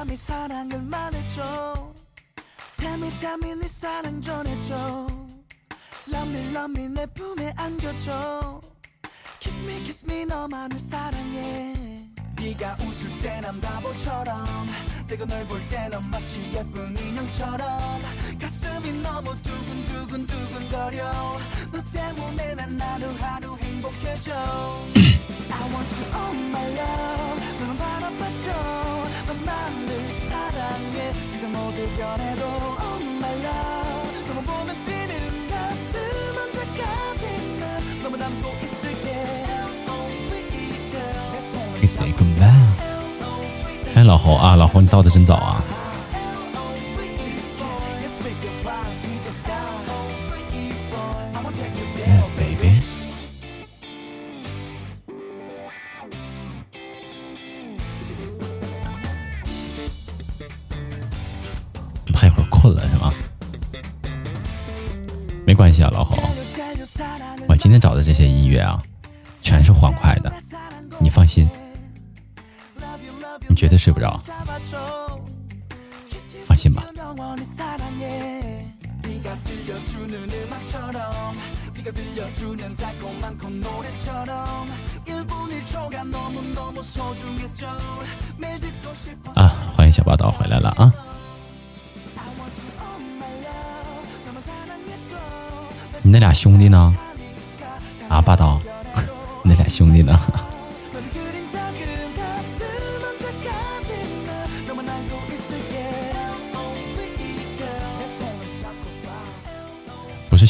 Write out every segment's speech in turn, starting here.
Me 사랑을 말해줘. Tell me tell me 네 사랑 전해줘. Love me love me 내 품에 안겨줘. Kiss me kiss me 너만을 사랑해. 네가 웃을 때 난 바보처럼. 내가 널 볼 때는 마치 예쁜 인형처럼. 가슴이 너무 두근두근 두근거려. 너 때문에 난 하루하루 행복해져 哎，老侯啊，老侯你到的真早啊。放心吧。啊，欢迎小霸道回来了啊！你那俩兄弟呢？啊，霸道，你那俩兄弟呢？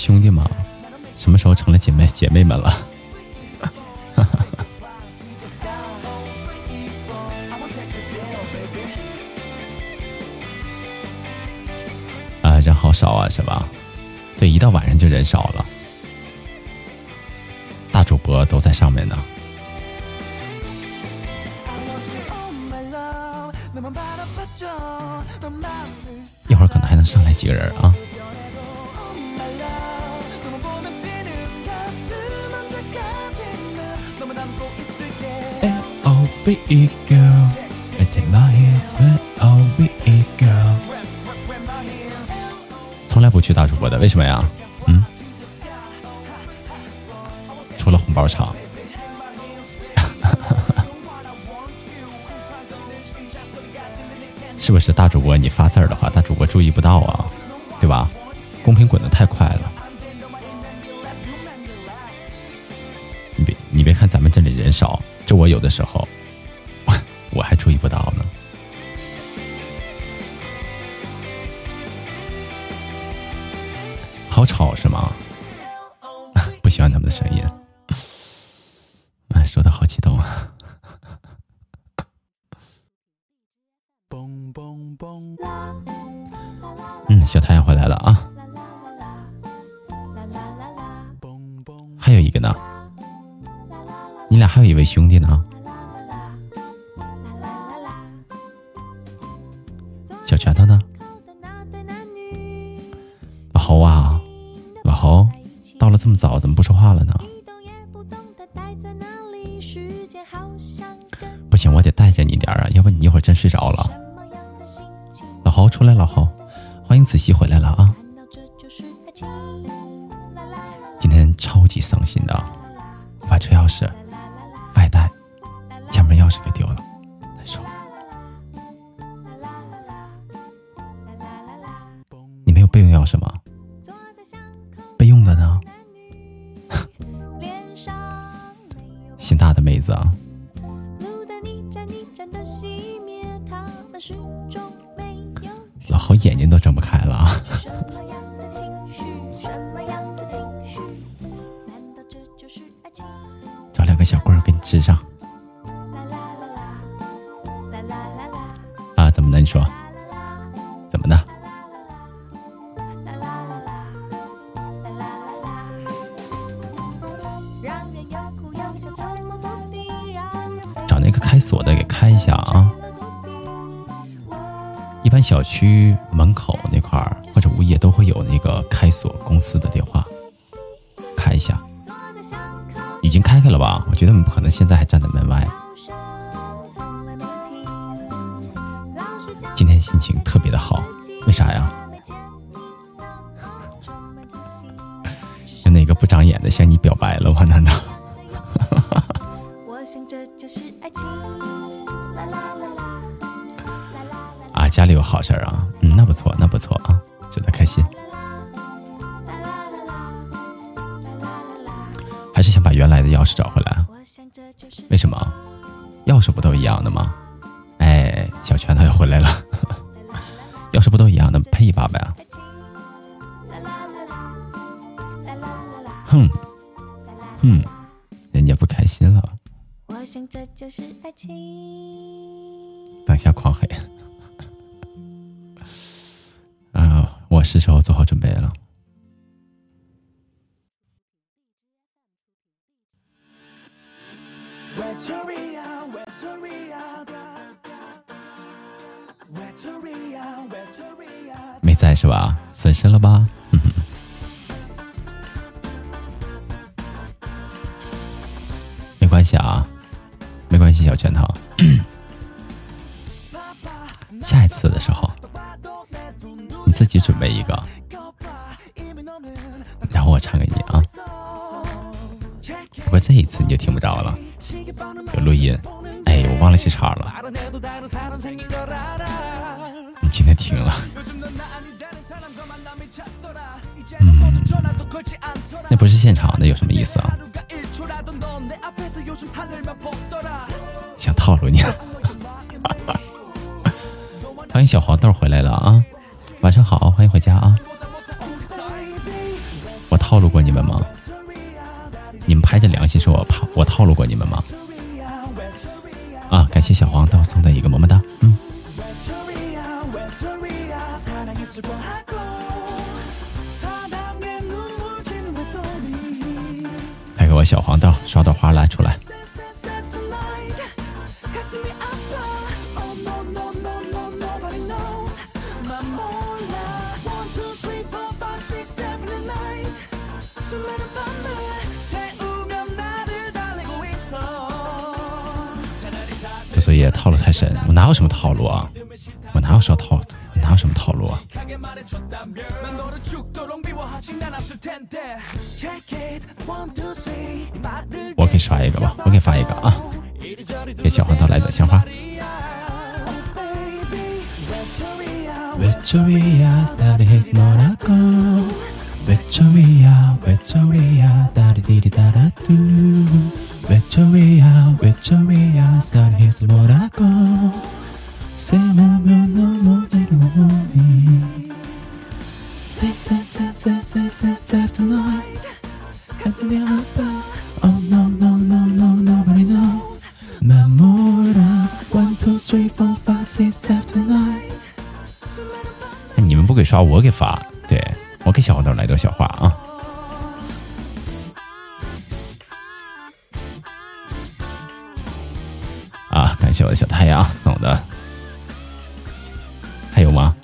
兄弟们，什么时候成了姐妹姐妹们了？啊，人好少啊，是吧？对，一到晚上就人少了。大主播都在上面呢。一会儿可能还能上来几个人啊。L O V E girl, it's in my head. L O V E girl，从来不去大主播的，为什么呀？嗯，除了红包场。是不是大主播？你发字儿的话，大主播注意不到啊，对吧？公屏滚的太快了。你别你别看咱们这里人少，这我有的时候下。已经开开了吧？我觉得我们不可能现在还站在门外。今天心情特别的好，为啥呀？有哪个不长眼的向你表白了吗？难道？啊，家里有好事儿啊，嗯，那不错，那不错啊，祝他开心。还是想把原来的钥匙找回来？为什么？钥匙不都一样的吗？哎，小拳头又回来了，钥匙不都一样的，配一把呗。哼，哼，人家不开心了。等下狂黑。啊，我是时候做好准备了。没在是吧？损失了吧？没关系啊，没关系，小拳头。下一次的时候，你自己准备一个，然后我唱给你啊。不过这一次你就听不着了，有录音。哎，我忘了去插了。你今天听了？嗯，那不是现场的，有什么意思啊？想套路你？欢迎小黄豆回来了啊！晚上好，欢迎回家啊！我套路过你们吗？你们拍着良心说，我套我套路过你们吗？啊！感谢小黄豆送的一个么么哒，嗯。来给我小黄豆刷朵花来出来。套路太深，我哪有什么套路啊？我哪有什么套？哪有什么套路啊？我给刷一个吧，我给发一个啊！给小黄豆来朵鲜花。Victoria, Victoria, said his Monaco. Say, no, no, no, no, Say, say, say, say, say, say, say tonight. Can't be open. Oh, no, no, no, no, nobody knows. Memora, one, two, three, four, five, six, seven, nine. 你们不给刷，我给发。 我给小黄豆来朵小花啊。啊！感谢我的小太阳送的，还有吗？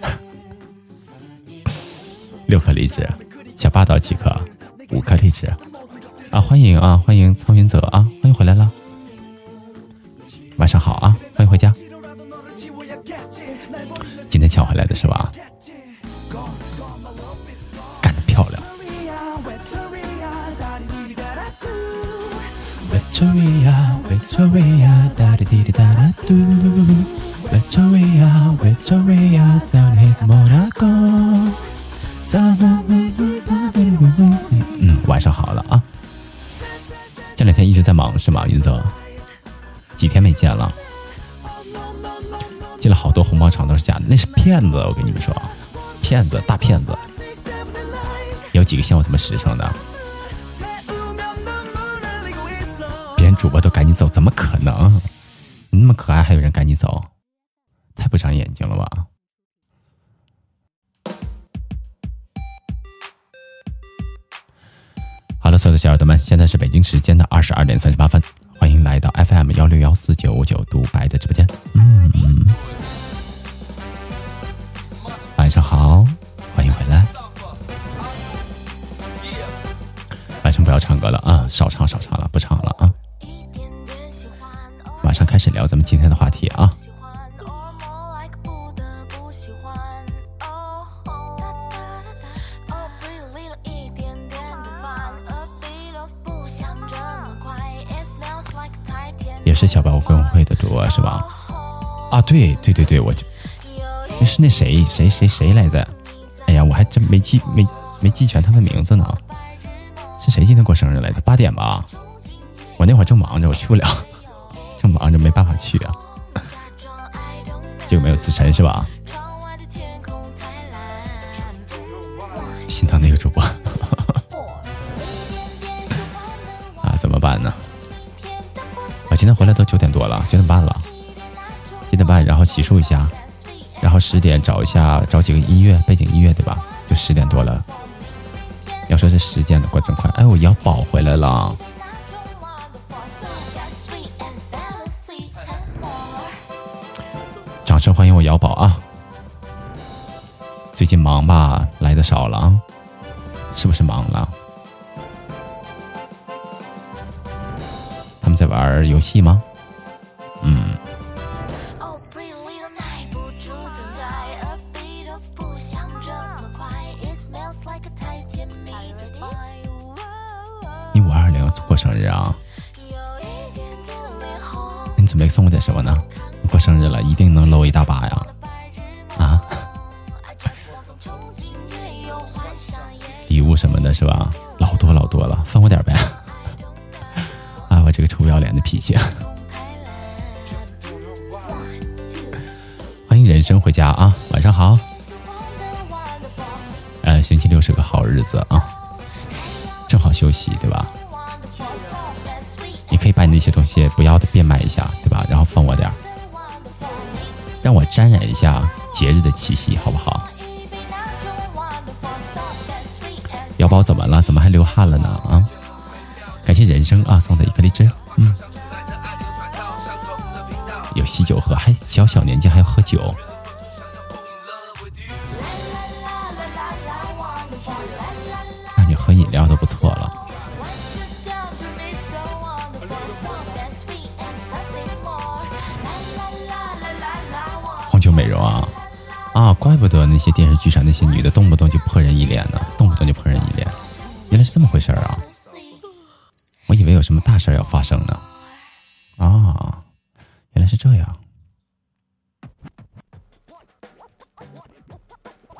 六颗荔枝，小霸道几颗？五颗荔枝啊！欢迎啊！欢迎苍云泽啊！欢迎回来了，晚上好啊！欢迎回家，今天抢回来的是吧？Victoria, da di di da da do. Victoria, Victoria, Sun is Monaco. 嗯，晚上好了啊！这两天一直在忙是吗？云泽，几天没见了，进了好多红包场都是假的，那是骗子！我跟你们说，骗子，大骗子！有几个像我这么实诚的？主播都赶紧走，怎么可能？你那么可爱，还有人赶紧走，太不长眼睛了吧！好了，所有的小耳朵们，现在是北京时间的二十二点三十八分，欢迎来到 FM 幺六幺四九五九独白的直播间。嗯，晚上好，欢迎回来。晚上不要唱歌了啊，少唱少唱了，不唱了啊。马上开始聊咱们今天的话题啊。也是小白我跟我会的主播是吧？啊，对对对对，我那是那谁谁谁谁来着？哎呀，我还真没记没没记全他的名字呢。是谁今天过生日来着？八点吧。我那会儿正忙着，我去不了。忙着没办法去啊。这个没有自晨是吧？心疼那个主播。啊，怎么办呢？我今天回来都九点多了，九点半了。九点半，然后洗漱一下，然后十点找一下，找几个音乐背景音乐，对吧？就十点多了。要说这时间的过真快，哎，我腰宝回来了。最近忙吧？来的少了啊？是不是忙了？他们在玩游戏吗？流汗了呢？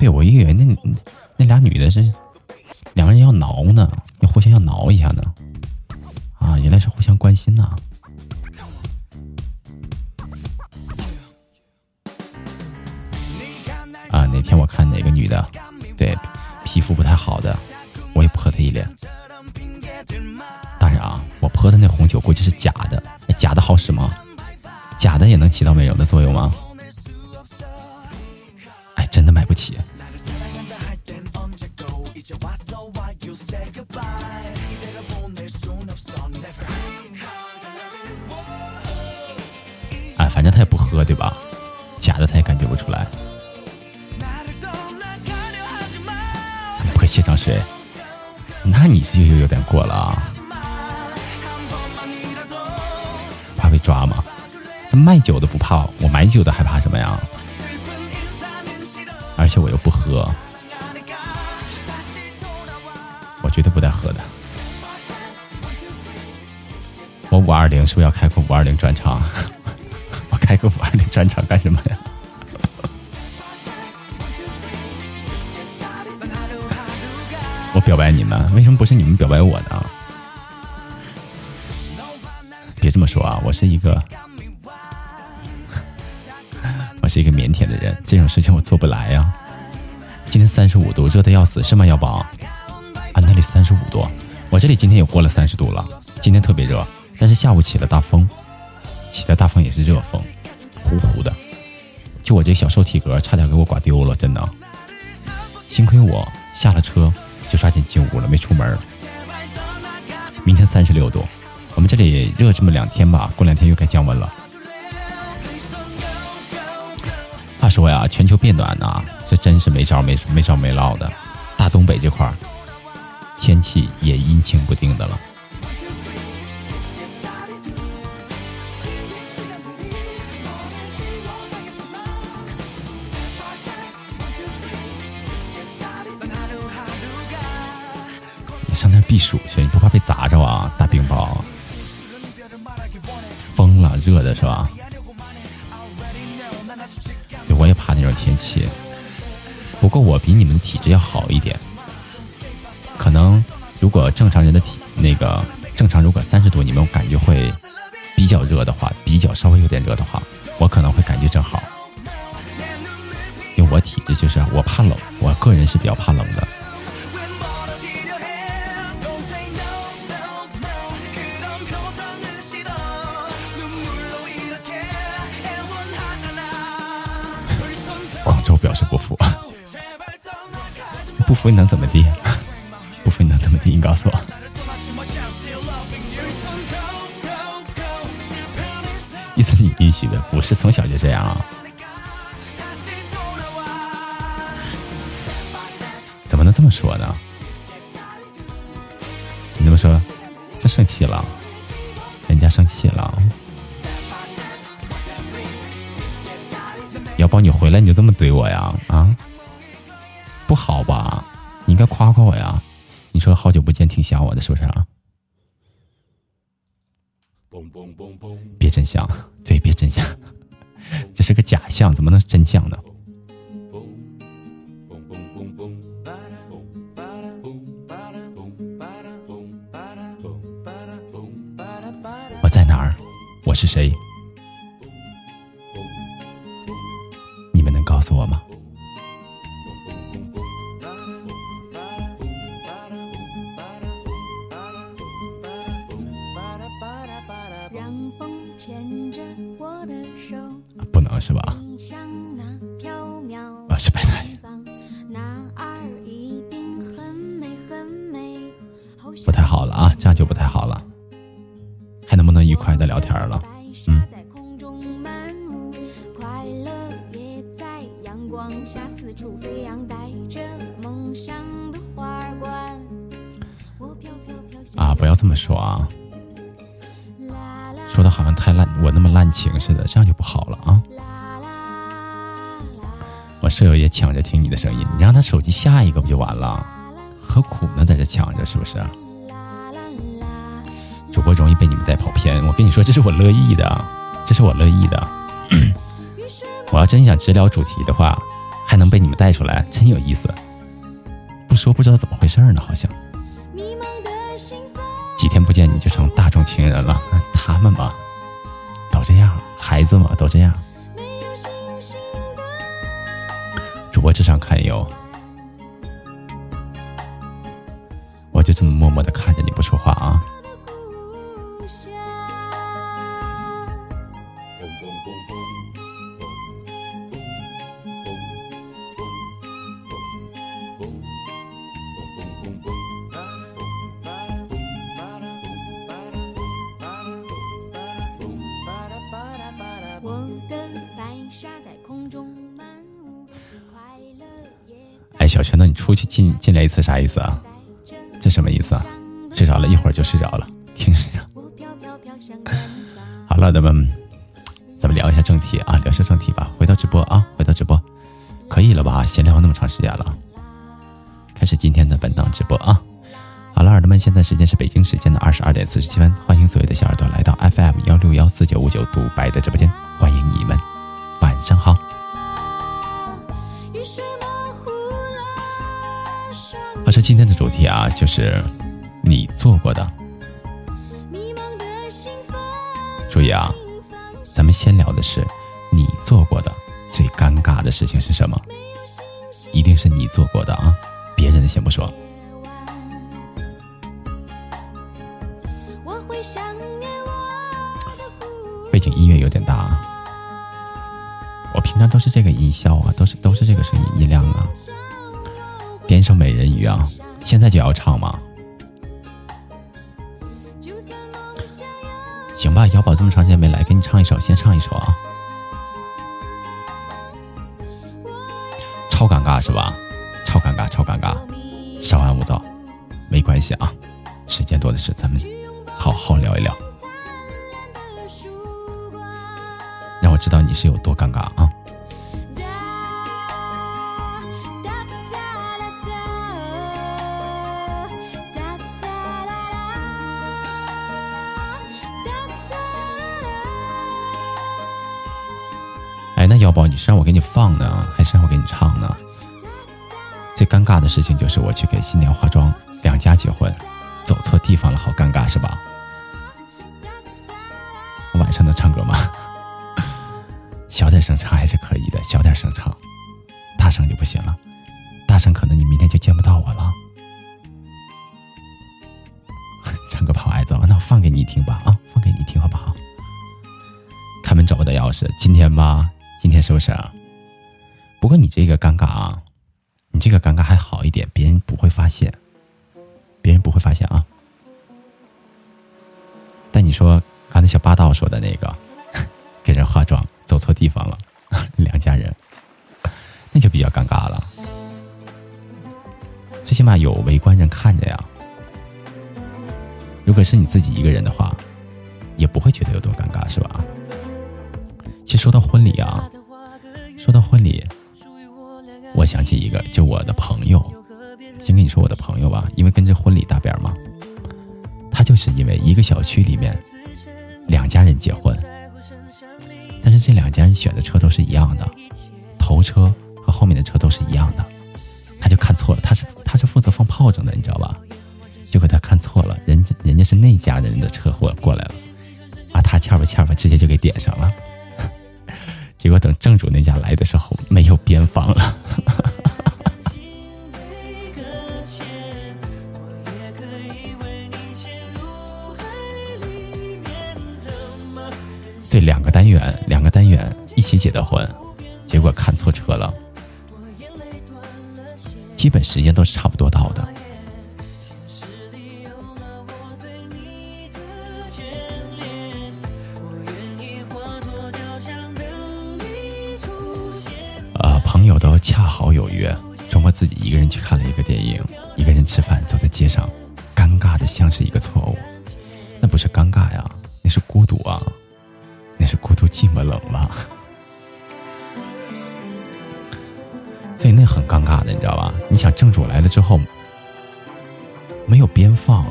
对，我以为那那俩女的是两个人要挠呢，要互相要挠一下呢，啊，原来是互相关心呐。啊，哪天我看哪个女的，对皮肤不太好的，我也泼她一脸。当然啊，我泼的那红酒估计是假的，假的好使吗？假的也能起到美容的作用吗？哎，真的买不起。对，那你这就有点过了啊！怕被抓吗？卖酒的不怕，我买酒的害怕什么呀？而且我又不喝，我绝对不带喝的。我五二零是不是要开个五二零专场？我开个五二零专场干什么呀？表白你们，为什么不是你们表白我呢？别这么说啊，我是一个，我是一个腼腆的人，这种事情我做不来呀。今天三十五度，热的要死，是吗？耀宝，啊，那里三十五度，我这里今天也过了三十度了，今天特别热，但是下午起了大风，起了大风也是热风，呼呼的，就我这小瘦体格，差点给我刮丢了，真的，幸亏我下了车。没出门。明天三十六度，我们这里热这么两天吧，过两天又该降温了。话说呀，全球变暖呐，这真是没招没没招没落的。大东北这块儿，天气也阴晴不定的了。过我比你们体质要好一点，可能如果正常人的体那个正常，如果三十度你们感觉会比较热的话，比较稍微有点热的话，我可能会感觉正好。因为我体质就是我怕冷，我个人是比较怕冷的。广州表示不服，不服你能怎么地？不服你能怎么地？你告诉我。意思你允许的，不是从小就这样啊。怎么能这么说呢？你这么说，他生气了，人家生气了。要宝，你回来你就这么怼我呀？啊，应该夸夸我呀！你说好久不见，挺想我的，是不是啊？别真相，对，别真相，这是个假象，怎么能真相呢？我是谁？你们能告诉我吗？不能是吧？啊，是白大爷。不太好了啊，这样就不太好了。还能不能愉快的聊天了？嗯。啊，不要这么说啊！说的好像太烂，我那么滥情似的，这样就不好了啊！我舍友也抢着听你的声音，你让他手机下一个不就完了？何苦呢，在这抢着，是不是？主播容易被你们带跑偏，我跟你说，这是我乐意的，这是我乐意的。我要真想直聊主题的话，还能被你们带出来，真有意思。不说不知道怎么回事呢，好像。几天不见你就成大众情人了，他们嘛，都这样，孩子嘛都这样。主播智商堪忧，我就这么默默的看着你不说话啊。去进进来一次啥意思啊？这什么意思啊？睡着了一会儿就睡着了，听着。好了，咱们咱们聊一下正题啊，聊一下正题吧。回到直播啊，回到直播，可以了吧？闲聊那么长时间了，开始今天的本档直播啊。好了，耳朵们，现在时间是北京时间的二十二点四十七分，欢迎所有的小耳朵来到 FM 幺六幺四九五九独白的直播间，欢迎你们，晚上好。我说今天的主题啊，就是你做过的。注意啊，咱们先聊的是你做过的最尴尬的事情是什么？一定是你做过的啊，别人的先不说。背景音乐有点大啊，我平常都是这个音效啊，都是都是这个声音音量啊。点一首美人鱼啊！现在就要唱吗？行吧，瑶宝这么长时间没来，给你唱一首，先唱一首啊！超尴尬是吧？超尴尬，超尴尬！稍安勿躁，没关系啊，时间多的是，咱们好好聊一聊，让我知道你是有多尴尬啊！家腰包，你是让我给你放呢，还是让我给你唱呢？最尴尬的事情就是我去给新娘化妆，两家结婚，走错地方了，好尴尬是吧？我晚上能唱歌吗？小点声唱还是可以的，小点声唱，大声就不行了。大声可能你明天就见不到我了。唱歌怕挨揍，那我放给你听吧啊，放给你听好不好？开门找不到钥匙，今天吧，今天是不是啊？不过你这个尴尬啊。你这个尴尬还好一点，别人不会发现，别人不会发现啊。但你说刚才小霸道说的那个，给人化妆走错地方了，两家人，那就比较尴尬了。最起码有围观人看着呀。如果是你自己一个人的话，也不会觉得有多尴尬，是吧？其实说到婚礼啊，说到婚礼。我想起一个，就我的朋友，先跟你说我的朋友吧，因为跟这婚礼搭边嘛。他就是因为一个小区里面两家人结婚，但是这两家人选的车都是一样的，头车和后面的车都是一样的，他就看错了，他是他是负责放炮仗的，你知道吧？结果他看错了，人家人家是那家的人的车祸过来了，啊，他欠吧欠吧，直接就给点上了。结果等正主那家来的时候，没有边防了。对，两个单元，两个单元一起结的婚，结果看错车了。基本时间都是差不多到的。恰好有约，周末自己一个人去看了一个电影，一个人吃饭，走在街上，尴尬的像是一个错误。那不是尴尬呀，那是孤独啊。那是孤独、寂寞、冷了，对，那很尴尬的，你知道吧？你想正主来了之后，没有边放，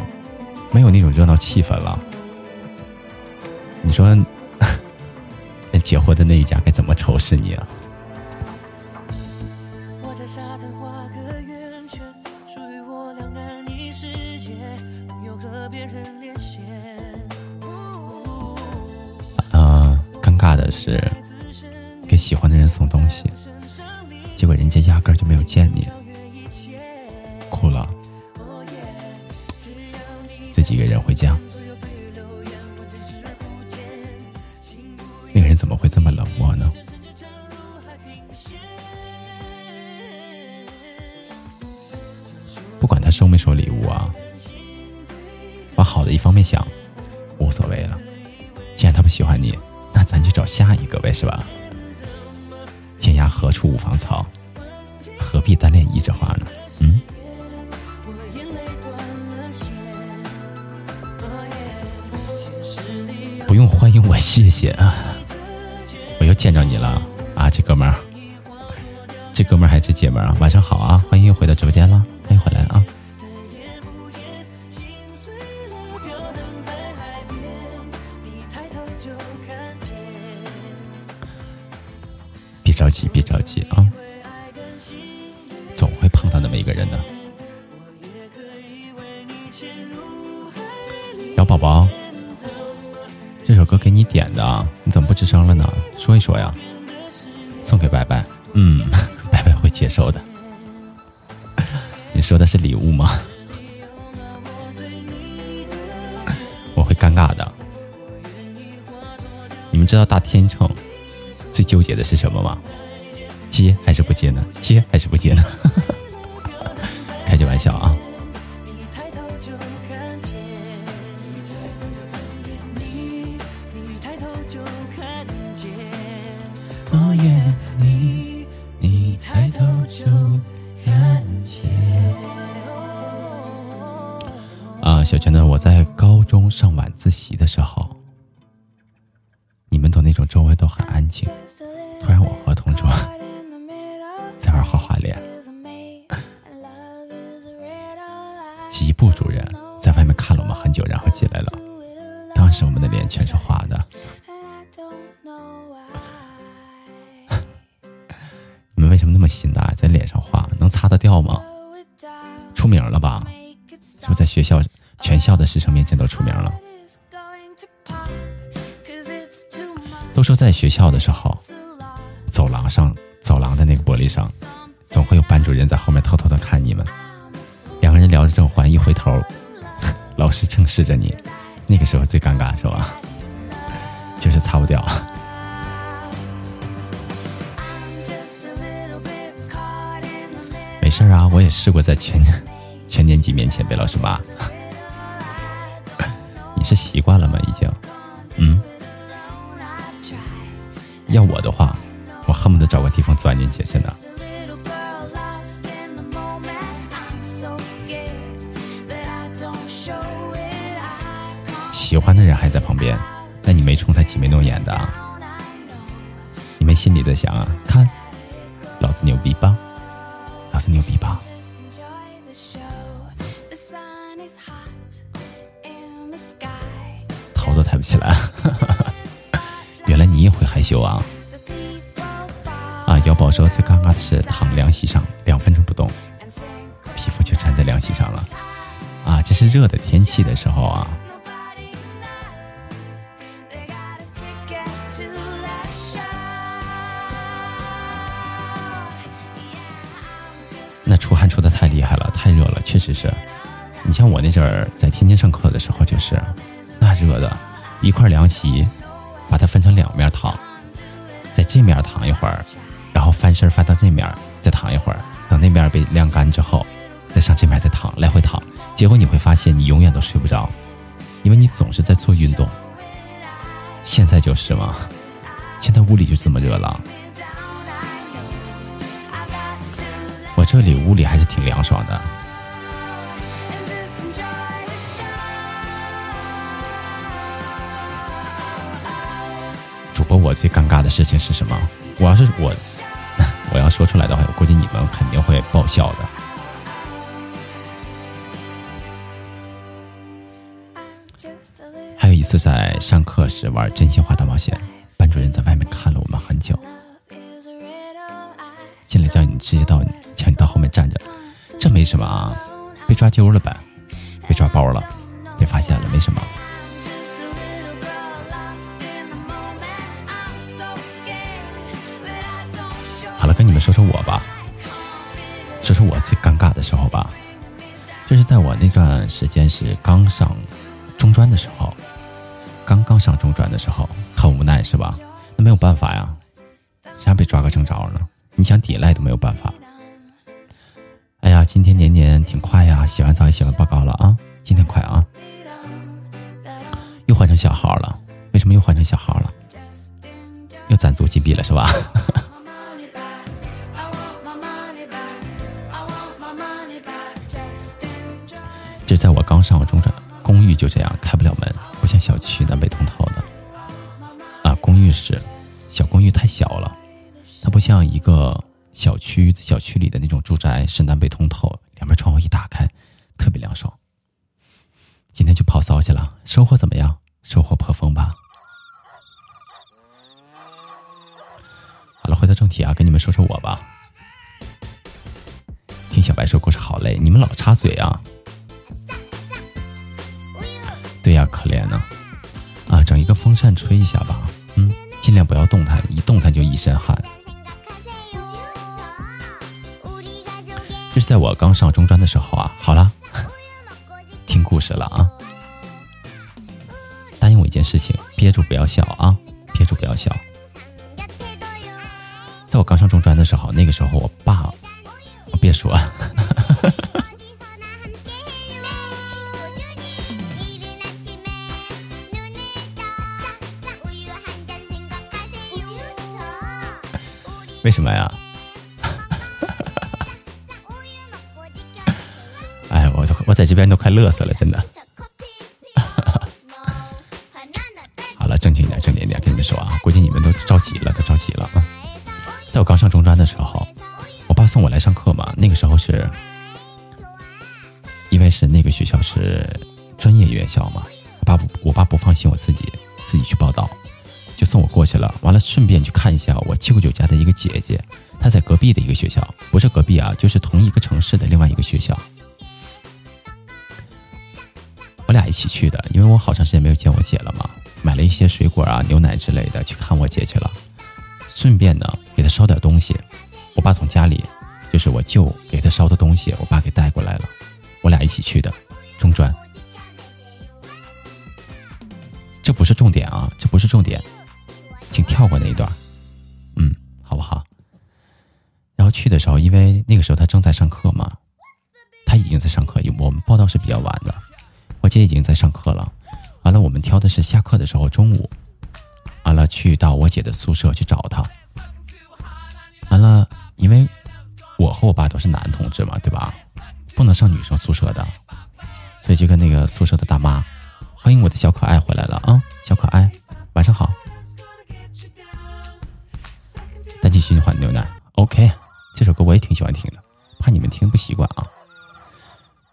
没有那种热闹气氛了。你说，那结婚的那一家该怎么仇视你啊？是给喜欢的人送东西，结果人家压根儿就没有见你，哭了，自己一个人回家。那个人怎么会这么冷漠呢？不管他收没收礼物啊，往好的一方面想，无所谓了。既然他不喜欢你。咱去找下一个呗，是吧？天涯何处无芳草，何必单恋一枝花呢？嗯。不用欢迎我，谢谢啊！我又见着你了啊，这哥们儿，这哥们儿还是姐们儿啊？晚上好啊，欢迎又回到直播间了，欢迎回来啊！点的啊，你怎么不吱声了呢？说一说呀！送给白白，嗯，白白会接受的。你说的是礼物吗？我会尴尬的。你们知道大天秤？最纠结的是什么吗？接还是不接呢？接还是不接呢？开句玩笑！啊，突然我和同桌 在那画画脸。吉部主任在外面看了我们很久，然后进来了。当时我们的脸全是画的。你们为什么那么心大，在脸上画，能擦得掉吗？出名了吧？是不是在学校，全校的师生面前都出名了？都说在学校的时候，走廊上走廊的那个玻璃上，总会有班主任在后面偷偷的看你们。两个人聊着正欢，一回头，老师正视着你，那个时候最尴尬，是吧？就是擦不掉。没事啊，我也试过在全全年级面前被老师骂。你是习惯了吗？已经？要我的话，我恨不得找个地方钻进去，真的。喜欢的人还在旁边，那你没冲他挤眉弄眼的？你们心里在想啊？看，老子牛逼吧？老子牛逼吧？羞啊！啊，姚宝说最尴尬的是躺凉席上两分钟不动，皮肤就粘在凉席上了。啊，这是热的天气的时候啊。那出汗出的太厉害了，太热了，确实是。你像我那阵儿在天津上课的时候，就是那热的，一块凉席，把它分成两面躺，这面躺一会儿，然后翻身翻到这面再躺一会儿，等那面被晾干之后，再上这面再躺，来回躺。结果你会发现，你永远都睡不着，因为你总是在做运动。现在就是嘛，现在屋里就这么热了。我这里屋里还是挺凉爽的。我最尴尬的事情是什么？我要是我，我要说出来的话，我估计你们肯定会爆笑的。还有一次在上课时玩真心话大冒险，班主任在外面看了我们很久，进来叫你直接到。叫你到后面站着，这没什么啊，被抓阄了呗，被抓包了，被发现了，没什么。你们说说我吧，说说我最尴尬的时候吧，就是在我那段时间是刚上中专的时候，刚刚上中专的时候，很无奈是吧？那没有办法呀，谁还被抓个正着呢？你想抵赖都没有办法。哎呀，今天年年挺快呀！洗完澡也写完报告了啊，今天快啊！又换成小号了，为什么又换成小号了？又攒足金币了是吧？就在我刚上中专，公寓就这样开不了门，不像小区南北通透的啊。公寓是小公寓太小了，它不像一个。小区小区里的那种住宅是南北通透，两边窗户一打开，特别凉爽。今天去跑骚去了，收获怎么样？收获颇丰吧。好了，回到正题啊，跟你们说说我吧。听小白说故事好累，你们老插嘴啊。对呀，可怜呢。啊，整一个风扇吹一下吧。嗯，尽量不要动弹，一动弹就一身汗。就是在我刚上中专的时候啊，好了，听故事了啊！答应我一件事情，憋住不要笑啊，憋住不要笑。在我刚上中专的时候，那个时候我爸，我别说，为什么呀？哎我在这边都快乐死了，真的。好了，正经点，正经点，跟你们说啊，估计你们都着急了，都着急了啊。在我刚上中专的时候，我爸送我来上课嘛。那个时候是，因为是那个学校是专业院校嘛，我爸不，我爸不放心我自己自己去报道，就送我过去了。完了，顺便去看一下我舅舅家的一个姐姐。她在隔壁的一个学校，不是隔壁啊，就是同一个城市的另外一个学校。我俩一起去的，因为我好长时间没有见我姐了嘛，买了一些水果啊、牛奶之类的去看我姐去了，顺便呢给她捎点东西。我爸从家里，就是我舅给她捎的东西，我爸给带过来了，我俩一起去的中专。这不是重点啊，这不是重点，请跳过那一段，嗯，好不好？然后去的时候，因为那个时候他正在上课嘛，他已经在上课，我们报道是比较晚的，我姐已经在上课了。完了，我们挑的是下课的时候，中午，完了去到我姐的宿舍去找她。完了，因为我和我爸都是男同志嘛，对吧？不能上女生宿舍的，所以就跟那个宿舍的大妈。欢迎我的小可爱回来了啊，小可爱，晚上好。循环牛奶，OK。这首歌我也挺喜欢听的，怕你们听不习惯啊。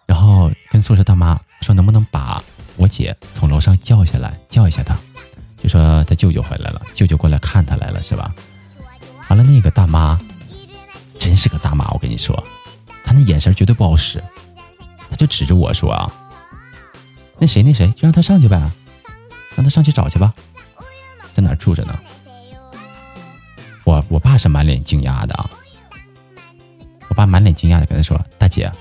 然后跟宿舍大妈说，能不能把我姐从楼上叫下来，叫一下她，就说她舅舅回来了，舅舅过来看她来了，是吧？完了，那个大妈真是个大妈，我跟你说，她那眼神绝对不好使，她就指着我说啊。那谁那谁就让她上去呗，让她上去找去吧，在哪住着呢？我我爸是满脸惊讶的，我爸满脸惊讶的跟他说：“大姐，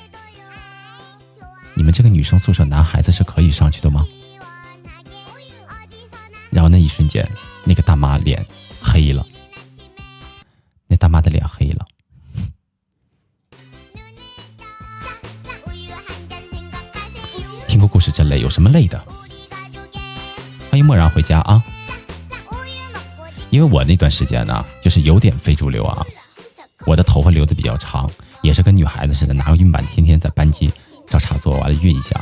你们这个女生宿舍男孩子是可以上去的吗？”然后那一瞬间，那个大妈脸黑了，那大妈的脸黑了。听个故事真累，有什么累的？欢迎漠然回家啊！因为我那段时间呢，就是有点非主流啊，我的头发留的比较长，也是跟女孩子似的，拿个熨板天天在班级找插座，完了熨一下。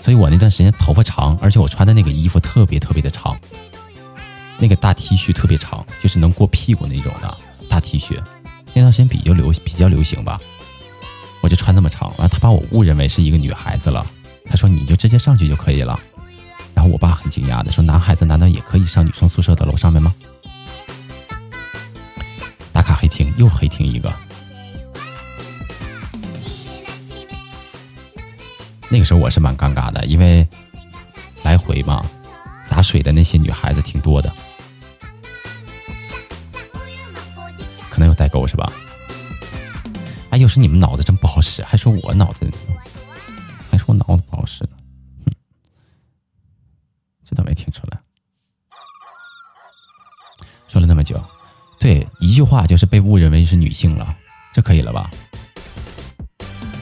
所以我那段时间头发长，而且我穿的那个衣服特别特别的长，那个大 T 恤特别长，就是能过屁股那种的大 T 恤，那段时间比较流比较流行吧。我就穿那么长，完了他把我误认为是一个女孩子了。他说你就直接上去就可以了。然后我爸很惊讶的说：“男孩子难道也可以上女生宿舍的楼上面吗？”打卡黑厅又黑厅一个。那个时候我是蛮尴尬的，因为来回嘛，打水的那些女孩子挺多的，可能有代沟是吧？哎，又是你们脑子真不好使，还说我脑子，还说我脑子不好使呢，都没听出来。说了那么久，对，一句话就是被误认为是女性了，这可以了吧？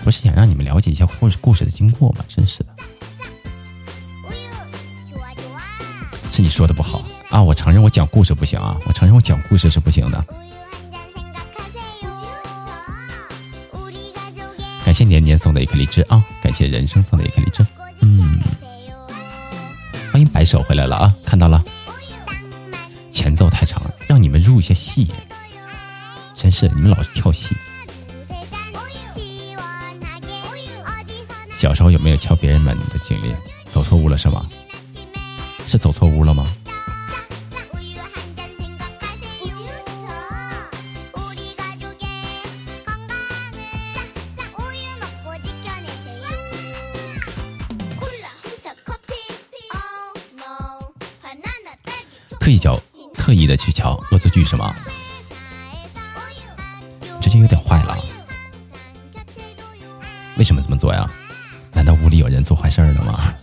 不是想让你们了解一下故事故事的经过吗？真是的，是你说的不好啊！我承认我讲故事不行啊，我承认我讲故事是不行的。感谢年年送的一颗荔枝啊！感谢人生送的一颗荔枝，欢迎白手回来了啊！看到了，前奏太长了，让你们入一下戏，真是你们老是跳戏。小时候有没有敲别人门的经历？走错屋了是吗？是走错屋了吗？的去瞧恶作剧是吗？这就有点坏了。为什么这么做呀？难道屋里有人做坏事了吗？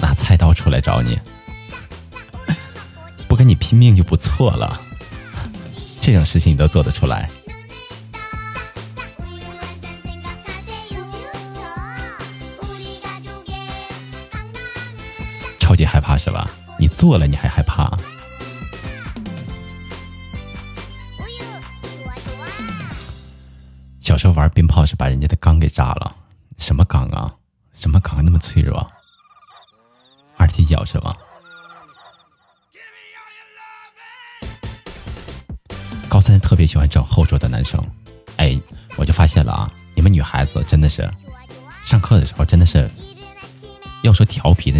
拿菜刀出来找你，不跟你拼命就不错了。这种事情你都做得出来，超级害怕是吧？你做了你还害怕？说调皮的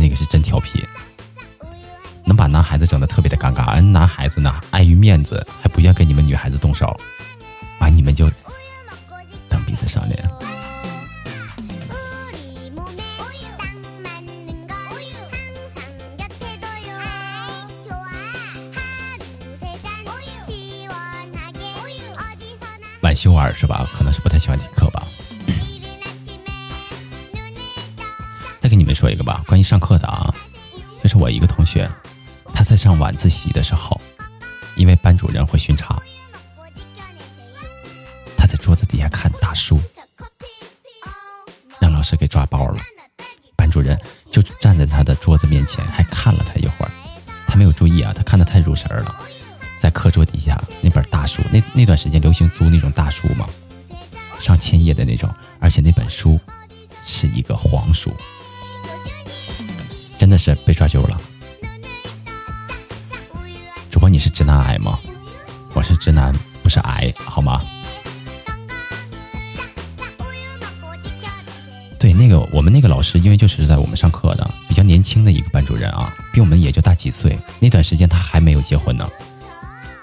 说一个吧，关于上课的啊，这是我一个同学，他在上晚自习的时候，因为班主任会巡查，他在桌子底下看大书，让老师给抓包了。班主任就站在他的桌子面前，还看了他一会儿，他没有注意啊，他看的太入神了。在课桌底下那本大书，那那段时间流行租那种大书嘛，上千页的那种，而且那本书是一个黄书，真的是被抓阄了。主播，你是直男癌吗？我是直男，不是癌，好吗？对，那个我们那个老师，因为就是在我们上课的比较年轻的一个班主任啊，比我们也就大几岁。那段时间他还没有结婚呢。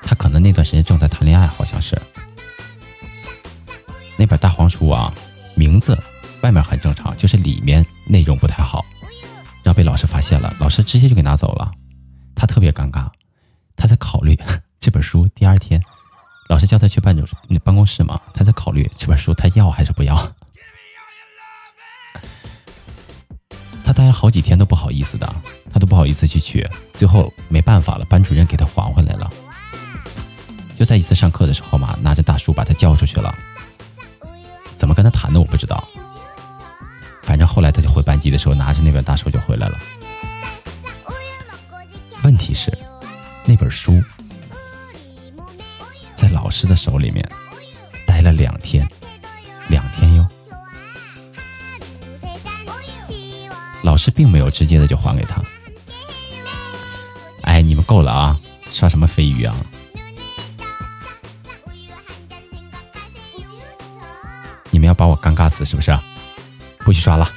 他可能那段时间正在谈恋爱，好像是。那本大黄书啊，名字外面很正常，就是里面内容不太好，然后被老师发现了，老师直接就给拿走了。他特别尴尬，他在考虑这本书。第二天，老师叫他去办主，办公室嘛，他在考虑这本书他要还是不要。他待了好几天都不好意思的，他都不好意思去取，最后没办法了，班主任给他还回来了。就在一次上课的时候嘛，拿着大书把他叫出去了。怎么跟他谈的我不知道，反正后来他就回班级的时候拿着那本大书就回来了。问题是，那本书在老师的手里面待了两天，两天哟。老师并没有直接的就还给他。哎，你们够了啊！刷什么飞鱼啊？你们要把我尴尬死是不是？不许刷了。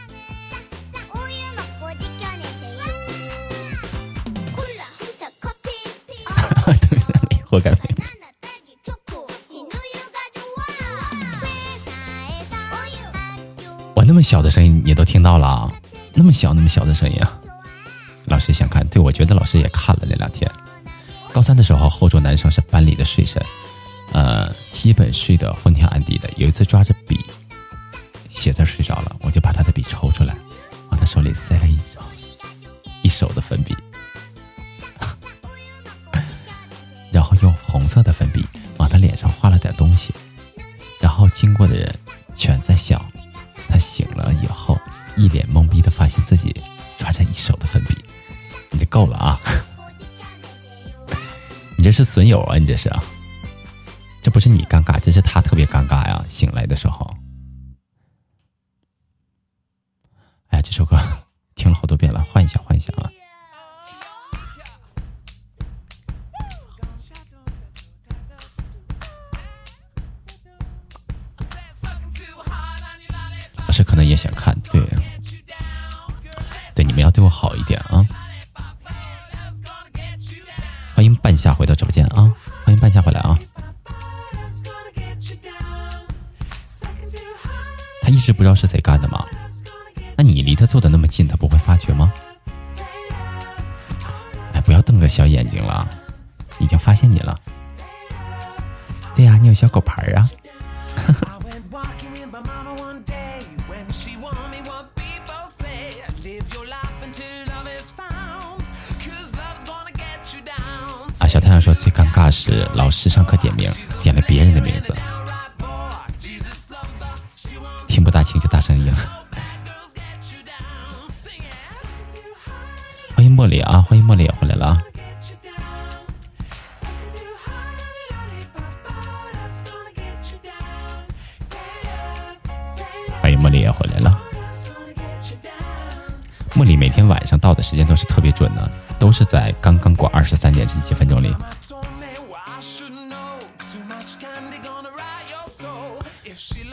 活该我那么小的声音你都听到了，那么小那么小的声音啊！老师想看，对我觉得老师也看了那两天。高三的时候，后座男生是班里的睡神。呃，基本睡得昏天暗地的。有一次抓着笔写字睡着了，我就把他的笔抽出来，往他手里塞了一手一手的粉笔，然后用红色的粉笔往他脸上画了点东西，然后经过的人全在笑。他醒了以后，一脸懵逼的发现自己抓着一手的粉笔，你这够了啊！你这是损友啊！你这是。这不是你尴尬，这是他特别尴尬呀！醒来的时候，哎呀，这首歌 听了好多遍了，换一下，换一下啊！老师可能也想看，对，对，你们要对我好一点啊！欢迎半夏回到直播间啊！欢迎半夏回来啊！他一直不知道是谁干？坐的那么近，他不会发觉吗？哎，不要瞪个小眼睛了，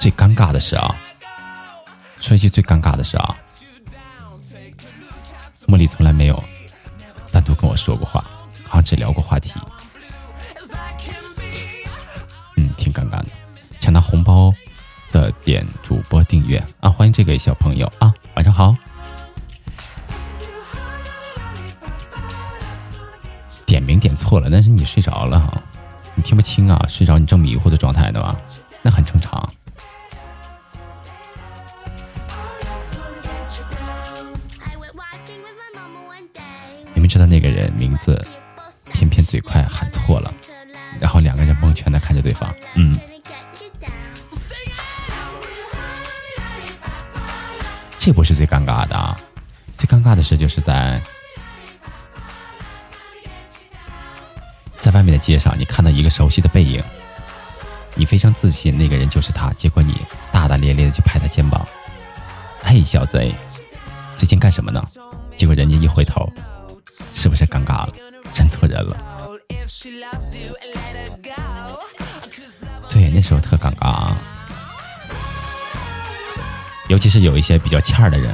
最尴尬的是啊，说一句最尴尬的是啊，茉莉从来没有单独跟我说过话，好像只聊过话题。嗯，挺尴尬的。抢到红包的点主播订阅啊！欢迎这个小朋友啊，晚上好。点名点错了，但是你睡着了哈，你听不清啊，睡着你正迷糊的状态呢吧？那很正常。你知道那个人名字，偏偏嘴快喊错了，然后两个人蒙圈的看着对方，嗯。这不是最尴尬的，啊，最尴尬的事就是在在外面的街上，你看到一个熟悉的背影，你非常自信那个人就是他，结果你大大咧咧的去拍他肩膀，嘿，小子，最近干什么呢？结果人家一回头，是不是尴尬了？认错人了。对，那时候特尴尬啊。尤其是有一些比较欠的人，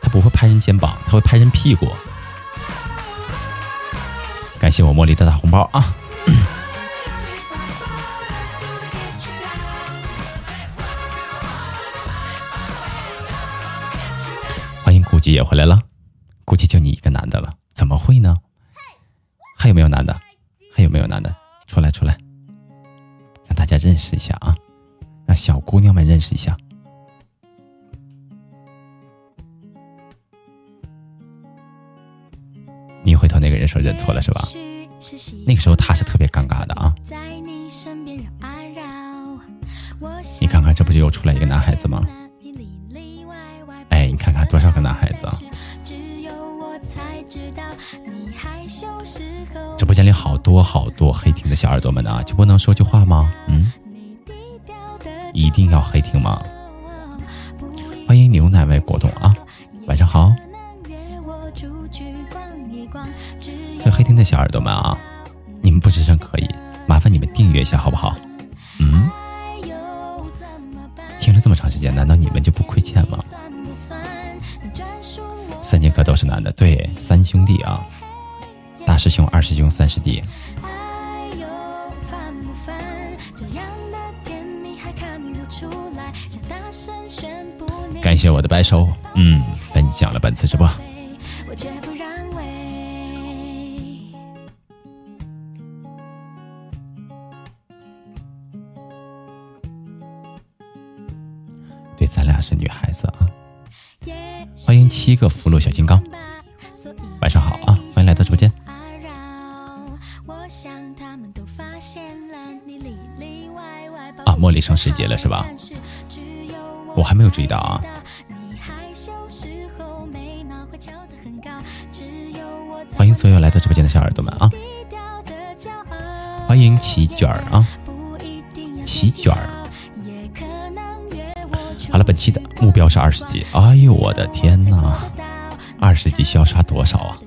他不会拍人肩膀，他会拍人屁股。感谢我茉莉的大红包啊！欢迎估计也回来了，估计就你一个男的了，怎么会呢？还有没有男的？还有没有男的？出来出来，让大家认识一下啊，让小姑娘们认识一下。你回头那个人说认错了是吧？那个时候他是特别尴尬的啊！你看看这不就又出来一个男孩子吗？哎，你看看多少个男孩子啊！直播间里好多好多黑听的小耳朵们呢，就不能说句话吗？嗯，一定要黑听吗？欢迎牛奶味果冻啊！晚上好。这黑听的小耳朵们啊，你们不吱声可以，麻烦你们订阅一下好不好？嗯，听了这么长时间，难道你们就不亏欠吗？三节课都是男的，对，三兄弟啊，大师兄、二师兄、三师弟。感谢我的白手，嗯，分享了本次直播。对咱俩是女孩子啊！欢迎七个福禄小金刚，晚上好啊！欢迎来到直播间。啊，茉莉上十节了是吧？我还没有注意到啊！欢迎所有来到直播间的小耳朵们啊！欢迎起卷儿啊！起卷儿。好了，本期的目标是二十级。哎呦，我的天哪！二十级需要刷多少啊？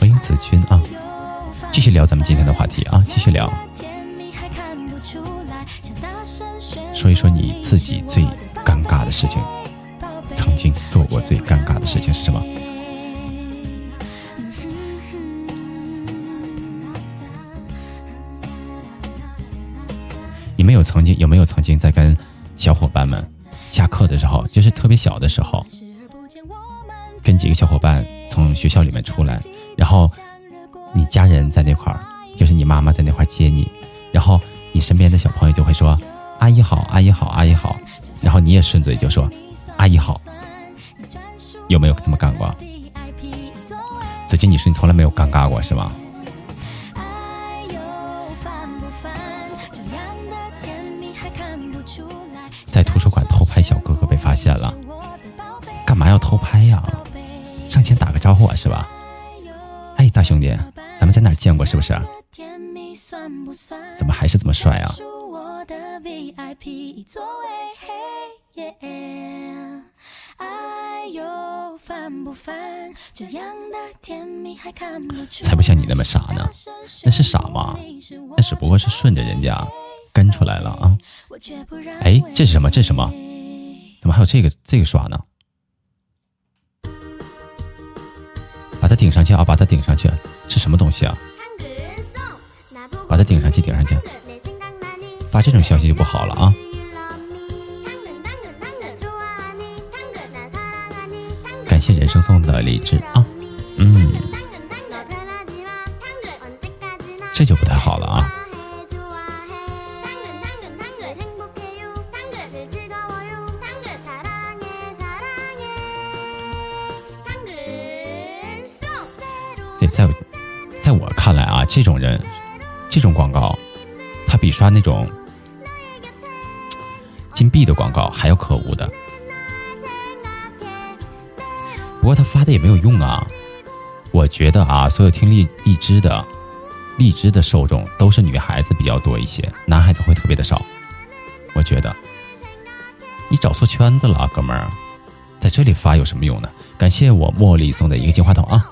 欢迎子君啊！继续聊咱们今天的话题啊！继续聊，说一说你自己最尴尬的事情。做过最尴尬的事情是什么？你们有曾经有没有曾经在跟小伙伴们下课的时候，就是特别小的时候，跟几个小伙伴从学校里面出来，然后你家人在那块儿，就是你妈妈在那块接你，然后你身边的小朋友就会说：“阿姨好，阿姨好，阿姨好。”然后你也顺嘴就说。阿姨好，有没有这么干过？子君，你说你从来没有尴尬过是吗？在图书馆偷拍小哥哥被发现了，干嘛要偷拍呀？上前打个招呼啊，是吧？哎，大兄弟，咱们在哪儿见过？是不是？怎么还是这么帅啊？我的 VIP 座位。哎呦，烦不烦？这样的甜蜜还看不出？才不像你那么傻呢，那是傻吗？那只不过是顺着人家跟出来了啊。哎，这是什么？这是什么？怎么还有这个这个刷呢？把它顶上去啊！把它顶上去，是什么东西啊？把它顶上去，顶上去。发这种消息就不好了啊！谢人生送的荔枝啊，嗯，这就不太好了啊！在在我看来啊，这种人，这种广告，他比刷那种。金币的广告还要可恶的，不过他发的也没有用啊。我觉得啊，所有听荔荔枝的荔枝的受众都是女孩子比较多一些，男孩子会特别的少。我觉得你找错圈子了，哥们儿，在这里发有什么用呢？感谢我茉莉送的一个金话筒啊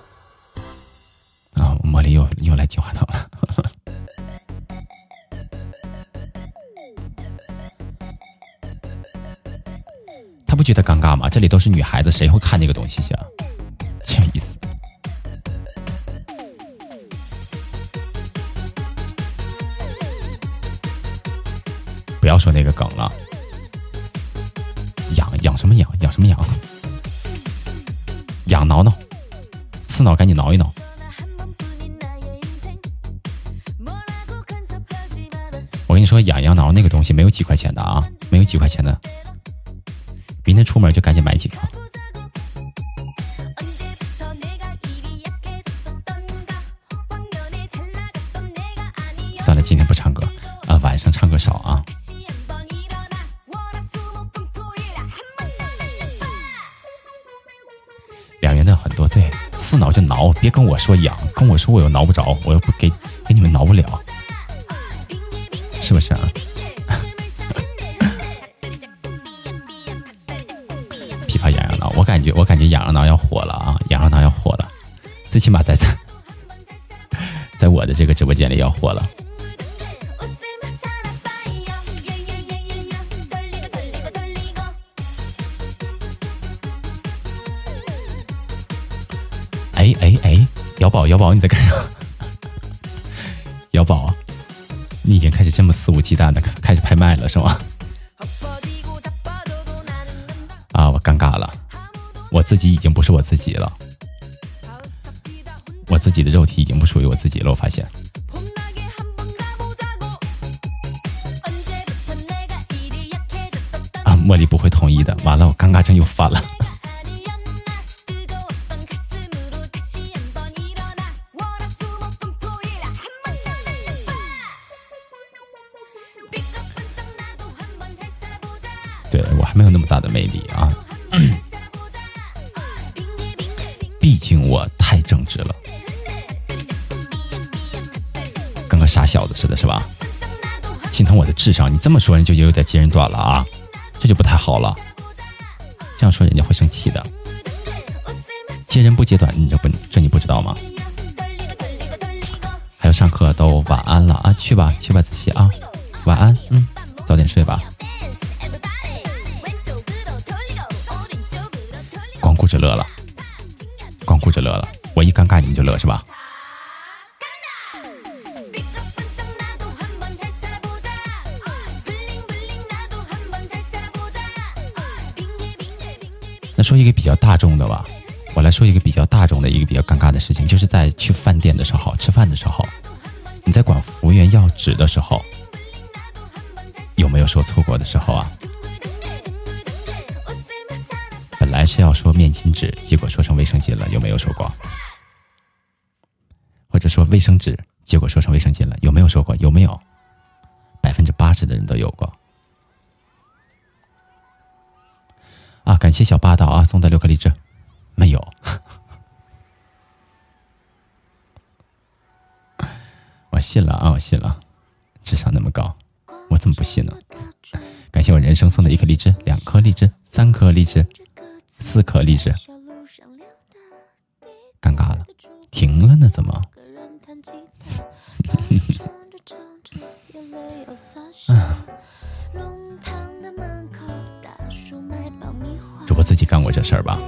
啊，茉莉又又来金话筒了。不觉得尴尬吗？这里都是女孩子，谁会看那个东西去啊？这意思。不要说那个梗了。痒痒什么痒？痒什么痒？痒挠挠，刺挠赶紧挠一挠。我跟你说，痒痒挠那个东西没有几块钱的啊，没有几块钱的。明天出门就赶紧买几个。算了，今天不唱歌啊，晚上唱歌少啊。两元的很多，对，刺挠就挠，别跟我说痒，跟我说我又挠不着，我又不给给你们挠不了，是不是啊？觉，我感觉痒痒挠要火了啊！痒痒挠要火了，最起码在在，在我的这个直播间里要火了。哎哎哎，瑶宝瑶宝，你在干啥？瑶宝，你已经开始这么肆无忌惮的开始拍卖了是吗？自己已经不是我自己了，我自己的肉体已经不属于我自己了。我发现，啊，茉莉不会同意的。完了，我尴尬症又犯了。对我还没有那么大的魅力啊。是的，是吧？心疼我的智商，你这么说人就有点揭人短了啊，这就不太好了。这样说人家会生气的。揭人不揭短，你这不这你不知道吗？还有上课都晚安了啊，去吧去吧，子熙啊，晚安，嗯，早点睡吧。光顾着乐了。光顾着乐了，我一尴尬你们就乐是吧？那说一个比较大众的吧，我来说一个比较大众的一个比较尴尬的事情，就是在去饭店的时候吃饭的时候，你在管服务员要纸的时候，有没有说错过的时候啊？本来是要说面巾纸，结果说成卫生巾了，有没有说过？或者说卫生纸，结果说成卫生巾了，有没有说过？有没有？百分之八十的人都有过。啊，感谢小霸道啊，送的六颗荔枝，没有。我信了啊，我信了，智商那么高。我怎么不信呢？感谢我人生送的一颗荔枝，两颗荔枝，三颗荔枝，四颗荔枝。尴尬了，停了呢？怎么？我自己干过这事儿吧？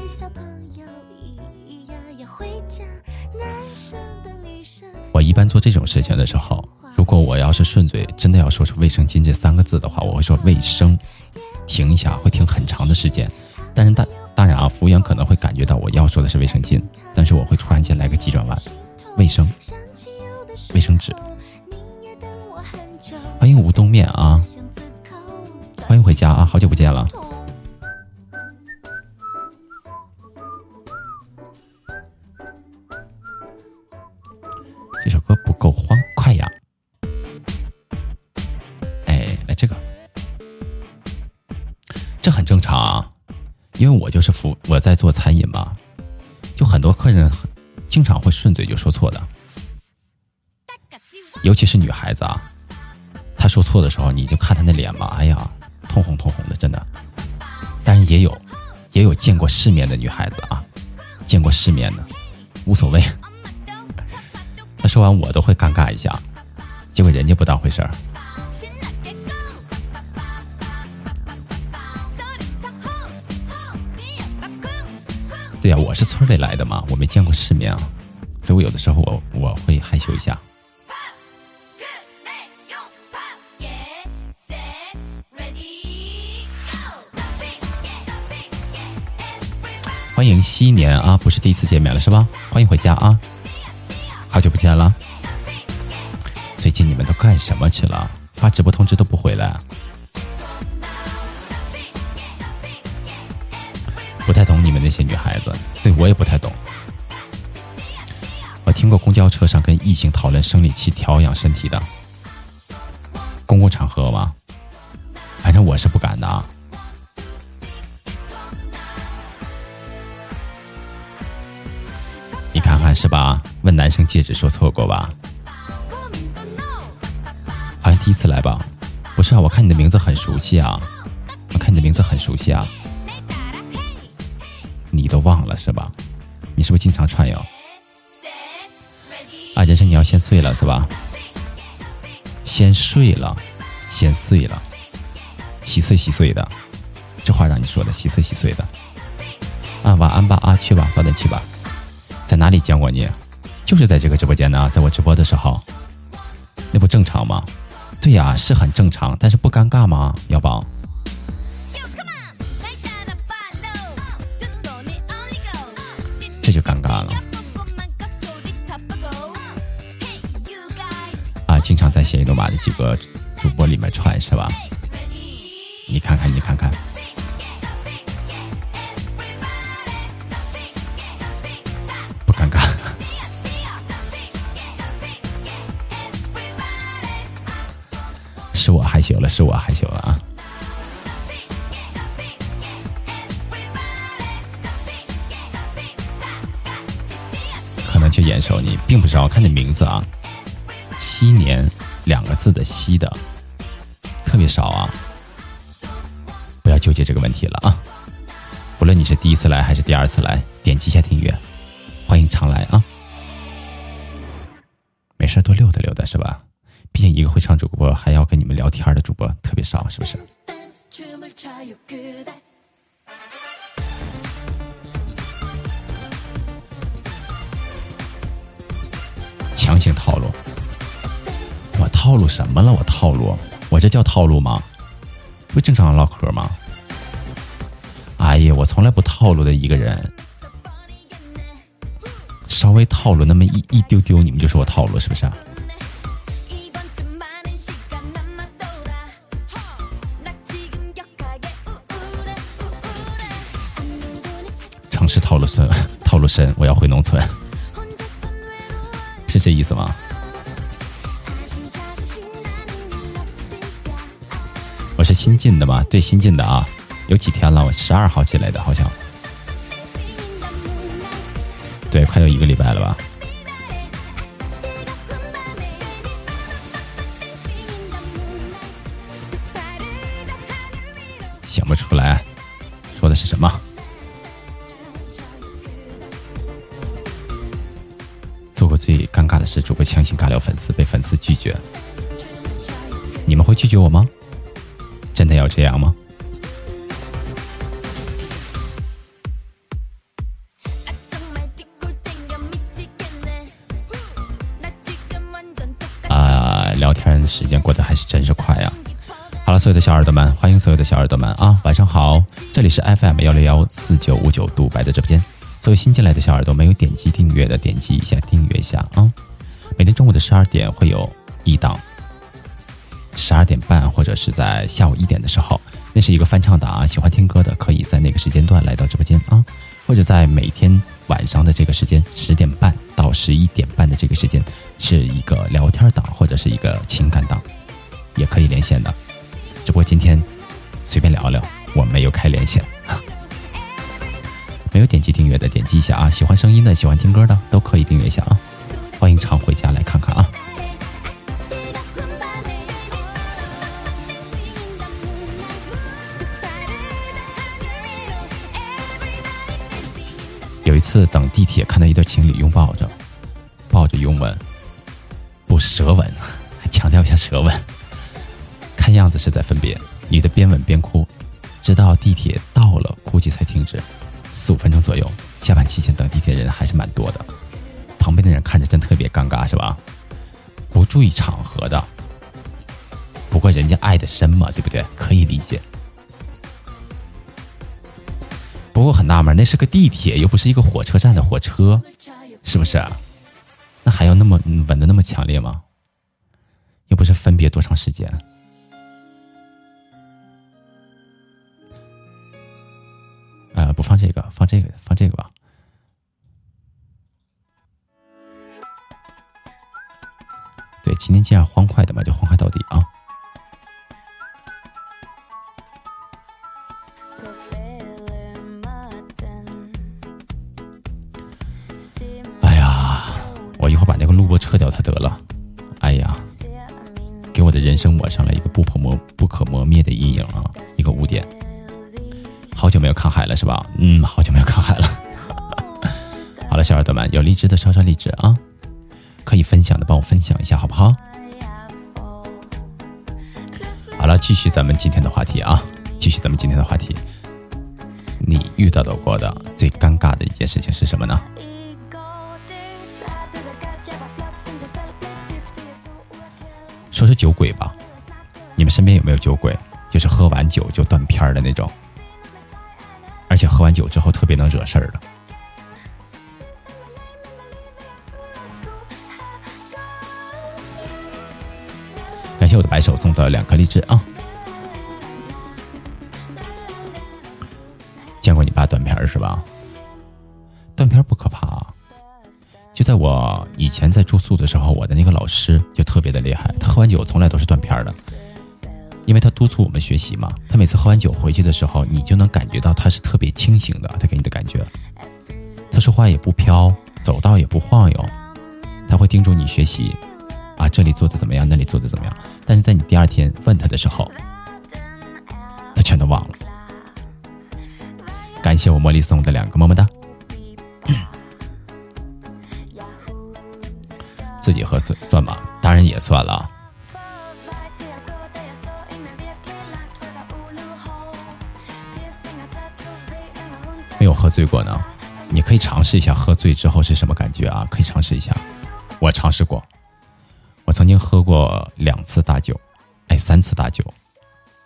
我一般做这种事情的时候，如果我要是顺嘴真的要说出“卫生巾”这三个字的话，我会说“卫生”，停一下，会停很长的时间。但是当当然啊，服务员可能会感觉到我要说的是卫生巾，但是我会突然间来个急转弯，卫生，卫生纸。欢迎吴东面啊，欢迎回家啊，好久不见了。因为我就是服我在做餐饮嘛，就很多客人经常会顺嘴就说错的，尤其是女孩子啊，她说错的时候，你就看她那脸嘛，哎呀，通红通红的，真的。但是也有，也有见过世面的女孩子啊，见过世面的，无所谓。他说完，我都会尴尬一下，结果人家不当回事儿。对呀，我是村里来的嘛，我没见过世面啊，所以我有的时候我我会害羞一下。欢迎昔年啊，不是第一次见面了是吧？欢迎回家啊。好久不见了，最近你们都干什么去了？发直播通知都不回来，些女孩子，对我也不太懂。我听过公交车上跟异性讨论生理期调养身体的，公共场合吗？反正我是不敢的啊。你看看是吧？问男生戒指说错过吧？好像第一次来吧？不是啊，我看你的名字很熟悉啊，我看你的名字很熟悉啊，你都忘了是吧？你是不是经常串游？啊，人生你要先碎了是吧？先睡了，先碎了，稀碎稀碎的，这话让你说的稀碎稀碎的。啊，晚安吧啊，去吧，早点去吧。在哪里见过你？就是在这个直播间呢，在我直播的时候，那不正常吗？对呀，是很正常，但是不尴尬吗？要宝，在咸鱼诺马的几个主播里面串是吧？你看看，你看看。不尴尬，是我害羞了，是我害羞了啊！可能就眼熟你，并不知道，看你名字啊，七年两个字的“西”的，特别少啊！不要纠结这个问题了啊！无论你是第一次来还是第二次来，点击一下订阅。欢迎常来啊！没事多溜达溜达是吧？毕竟一个会唱主播还要跟你们聊天的主播特别少，是不是？强行套路，套路什么了？我套路，我这叫套路吗？不正常唠嗑吗？哎呀，我从来不套路的一个人。稍微套路那么一一丢丢，你们就说我套路是不是？城市套路深，套路深，我要回农村，是这意思吗？新进的吧？对，新进的啊，有几天了？我十二号进来的，好像。对，快有一个礼拜了吧？想不出来说的是什么。做过最尴尬的事，主播强行尬聊粉丝，被粉丝拒绝。你们会拒绝我吗？真的要这样吗？啊，聊天时间过得还是真是快呀！好了，所有的小耳朵们，欢迎所有的小耳朵们啊，晚上好！这里是 FM 幺六幺四九五九独白的直播间。所有新进来的小耳朵，没有点击订阅的，点击一下订阅一下啊！每天中午的十二点会有一档，十二点半或者是在下午一点的时候，那是一个翻唱档啊！喜欢听歌的可以在那个时间段来到直播间啊，或者在每天晚上的这个时间十点半到十一点半的这个时间，是一个聊天档或者是一个情感档，也可以连线的。只不过今天随便聊聊，我没有开连线。没有点击订阅的，点击一下啊！喜欢声音的，喜欢听歌的，都可以订阅一下啊！欢迎常回家来看看啊！次等地铁，看到一对情侣拥抱着，抱着拥吻，不舌吻，强调一下舌吻。看样子是在分别，女的边吻边哭，直到地铁到了，估计才停止。四五分钟左右，下班期间等地铁人还是蛮多的，旁边的人看着真特别尴尬，是吧？不注意场合的，不过人家爱的深嘛，对不对？可以理解。不过很纳闷，那是个地铁，又不是一个火车站的火车，是不是？那还要那么吻的那么强烈吗？又不是分别多长时间。到的过的最尴尬的一件事情是什么呢？说说酒鬼吧，你们身边有没有酒鬼？就是喝完酒就断片儿的那种。而且喝完酒之后特别能惹事儿的。感谢我的白手送的两颗荔枝啊！是吧？断片不可怕啊，就在我以前在住宿的时候，我的那个老师就特别的厉害，他喝完酒从来都是断片的。因为他督促我们学习嘛，他每次喝完酒回去的时候，你就能感觉到他是特别清醒的，他给你的感觉。他说话也不飘，走道也不晃悠，他会叮嘱你学习，啊，这里做的怎么样，那里做的怎么样。但是在你第二天问他的时候，他全都忘了。感谢我茉莉送的两个么么哒。自己喝算算吗？当然也算了。没有喝醉过呢，你可以尝试一下喝醉之后是什么感觉啊？可以尝试一下，我尝试过，我曾经喝过两次大酒，哎，三次大酒，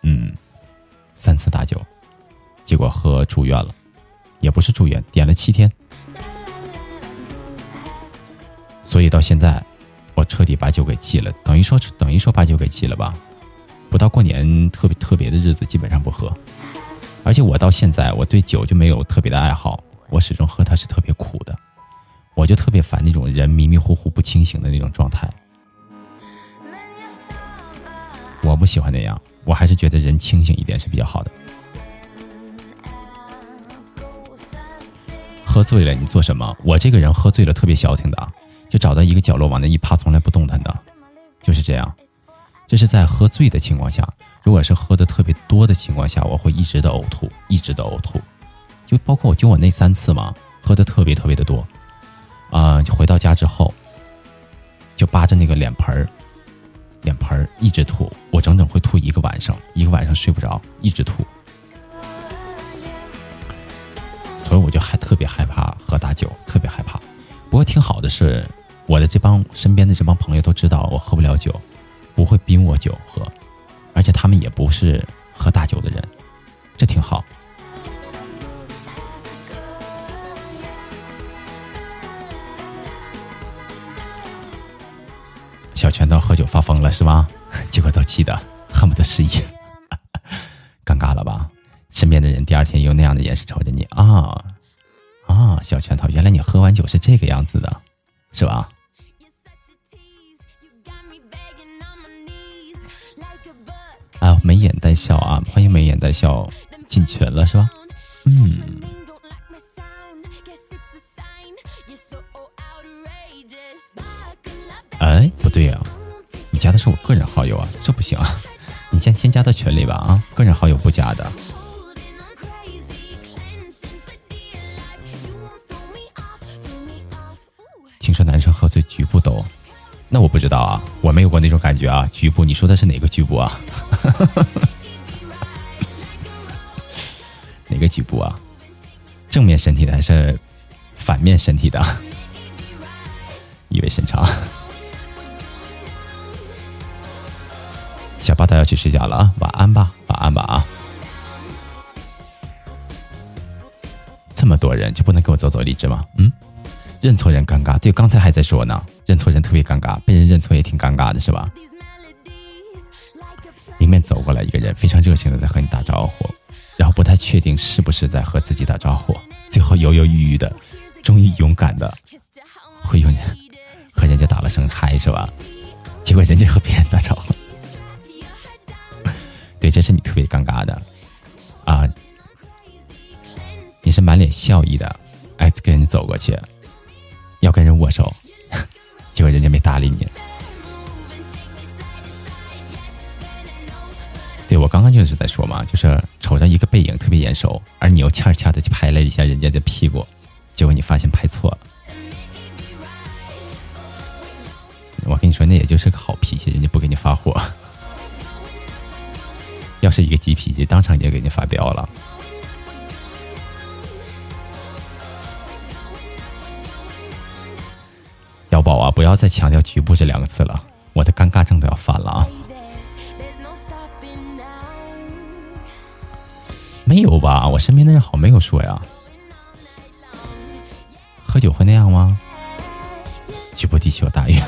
嗯，三次大酒，结果喝住院了，也不是住院，点了七天，所以到现在我彻底把酒给戒了，等于说等于说把酒给戒了吧，不到过年特别特别的日子基本上不喝。而且我到现在，我对酒就没有特别的爱好，我始终喝它是特别苦的，我就特别烦那种人迷迷糊糊不清醒的那种状态，我不喜欢那样，我还是觉得人清醒一点是比较好的。喝醉了你做什么？我这个人喝醉了特别消停的，就找到一个角落往那一趴，从来不动弹的，就是这样。这是在喝醉的情况下。如果是喝的特别多的情况下，我会一直的呕吐，一直的呕吐。就包括我就我那三次嘛，喝的特别特别的多，啊，就回到家之后，就扒着那个脸盆儿，脸盆儿一直吐，我整整会吐一个晚上，一个晚上睡不着，一直吐。所以我就还特别害怕喝大酒，特别害怕。不过挺好的是，我的这帮身边的这帮朋友都知道我喝不了酒，不会逼我酒喝，而且他们也不是喝大酒的人，这挺好。小拳头喝酒发疯了是吗？结果都气得恨不得失忆，尴尬了吧？身边的人第二天用那样的眼神瞅着你啊啊！小拳头，原来你喝完酒是这个样子的，是吧？啊，眉眼带笑啊！欢迎眉眼带笑进群了是吧？嗯。哎，不对呀，你加的是我个人好友啊，这不行啊！你先先加到群里吧啊，个人好友不加的。听说男生喝醉局部抖，那我不知道啊，我没有过那种感觉啊。局部，你说的是哪个局部啊？哪个局部啊？正面身体的还是反面身体的？意味深长。小八他要去睡觉了啊，晚安吧，晚安吧啊。这么多人就不能给我走走荔枝吗？嗯。认错人尴尬，对，刚才还在说呢，认错人特别尴尬，被人认错也挺尴尬的，是吧？迎面走过来一个人，非常热情的在和你打招呼，然后不太确定是不是在和自己打招呼，最后犹犹豫豫的，终于勇敢的会用和人家打了声嗨，是吧？结果人家和别人打招呼，对，这是你特别尴尬的啊！你是满脸笑意的，哎，跟人走过去。要跟人握手，结果人家没搭理你。对我刚刚就是在说嘛，就是瞅着一个背影特别眼熟，而你又恰恰的去拍了一下人家的屁股，结果你发现拍错了。我跟你说，那也就是个好脾气，人家不给你发火。要是一个急脾气，当场就给你发飙了。小宝啊，不要再强调“局部”这两个字了，我的尴尬症都要犯了啊！没有吧？我身边的人好没有说呀。喝酒会那样吗？局部地区有大雨。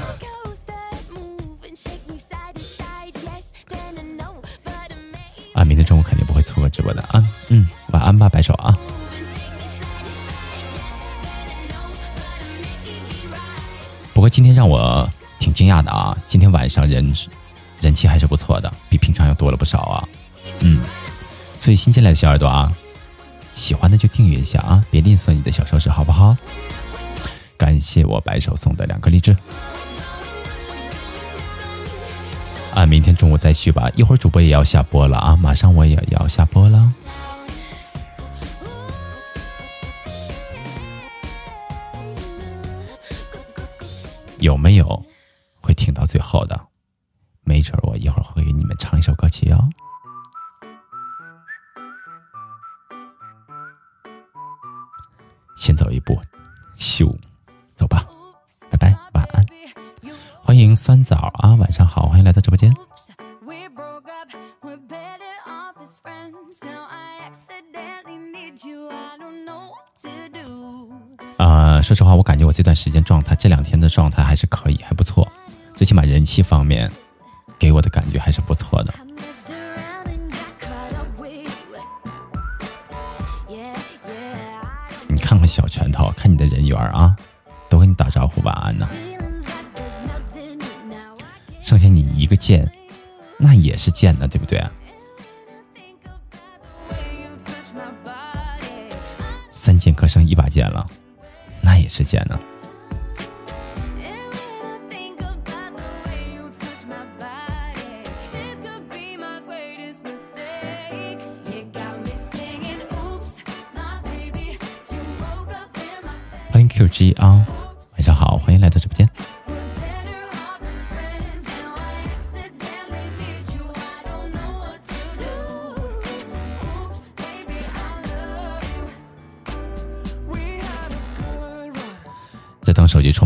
啊，明天中午肯定不会错过直播的啊！嗯，晚安吧，白手啊。不过今天让我挺惊讶的啊！今天晚上人人气还是不错的，比平常要多了不少啊。嗯，所以新进来的小耳朵啊，喜欢的就订阅一下啊，别吝啬你的小手指，好不好？感谢我白手送的两个荔枝。啊，明天中午再续吧，一会儿主播也要下播了啊，马上我也要下播了。有没有会听到最后的？没准我一会儿会给你们唱一首歌曲哦。先走一步，咻，走吧，拜拜，晚安。欢迎酸枣啊，晚上好，欢迎来到直播间。啊，说实话，我感觉我这段时间状态，这两天的状态还是可以，还不错。最起码人气方面，给我的感觉还是不错的。你看看小拳头，看你的人缘啊，都跟你打招呼晚安呢。剩下你一个键，那也是贱的对不对三剑客剩一把剑了那也是贱的。欢 Thank you, G.R.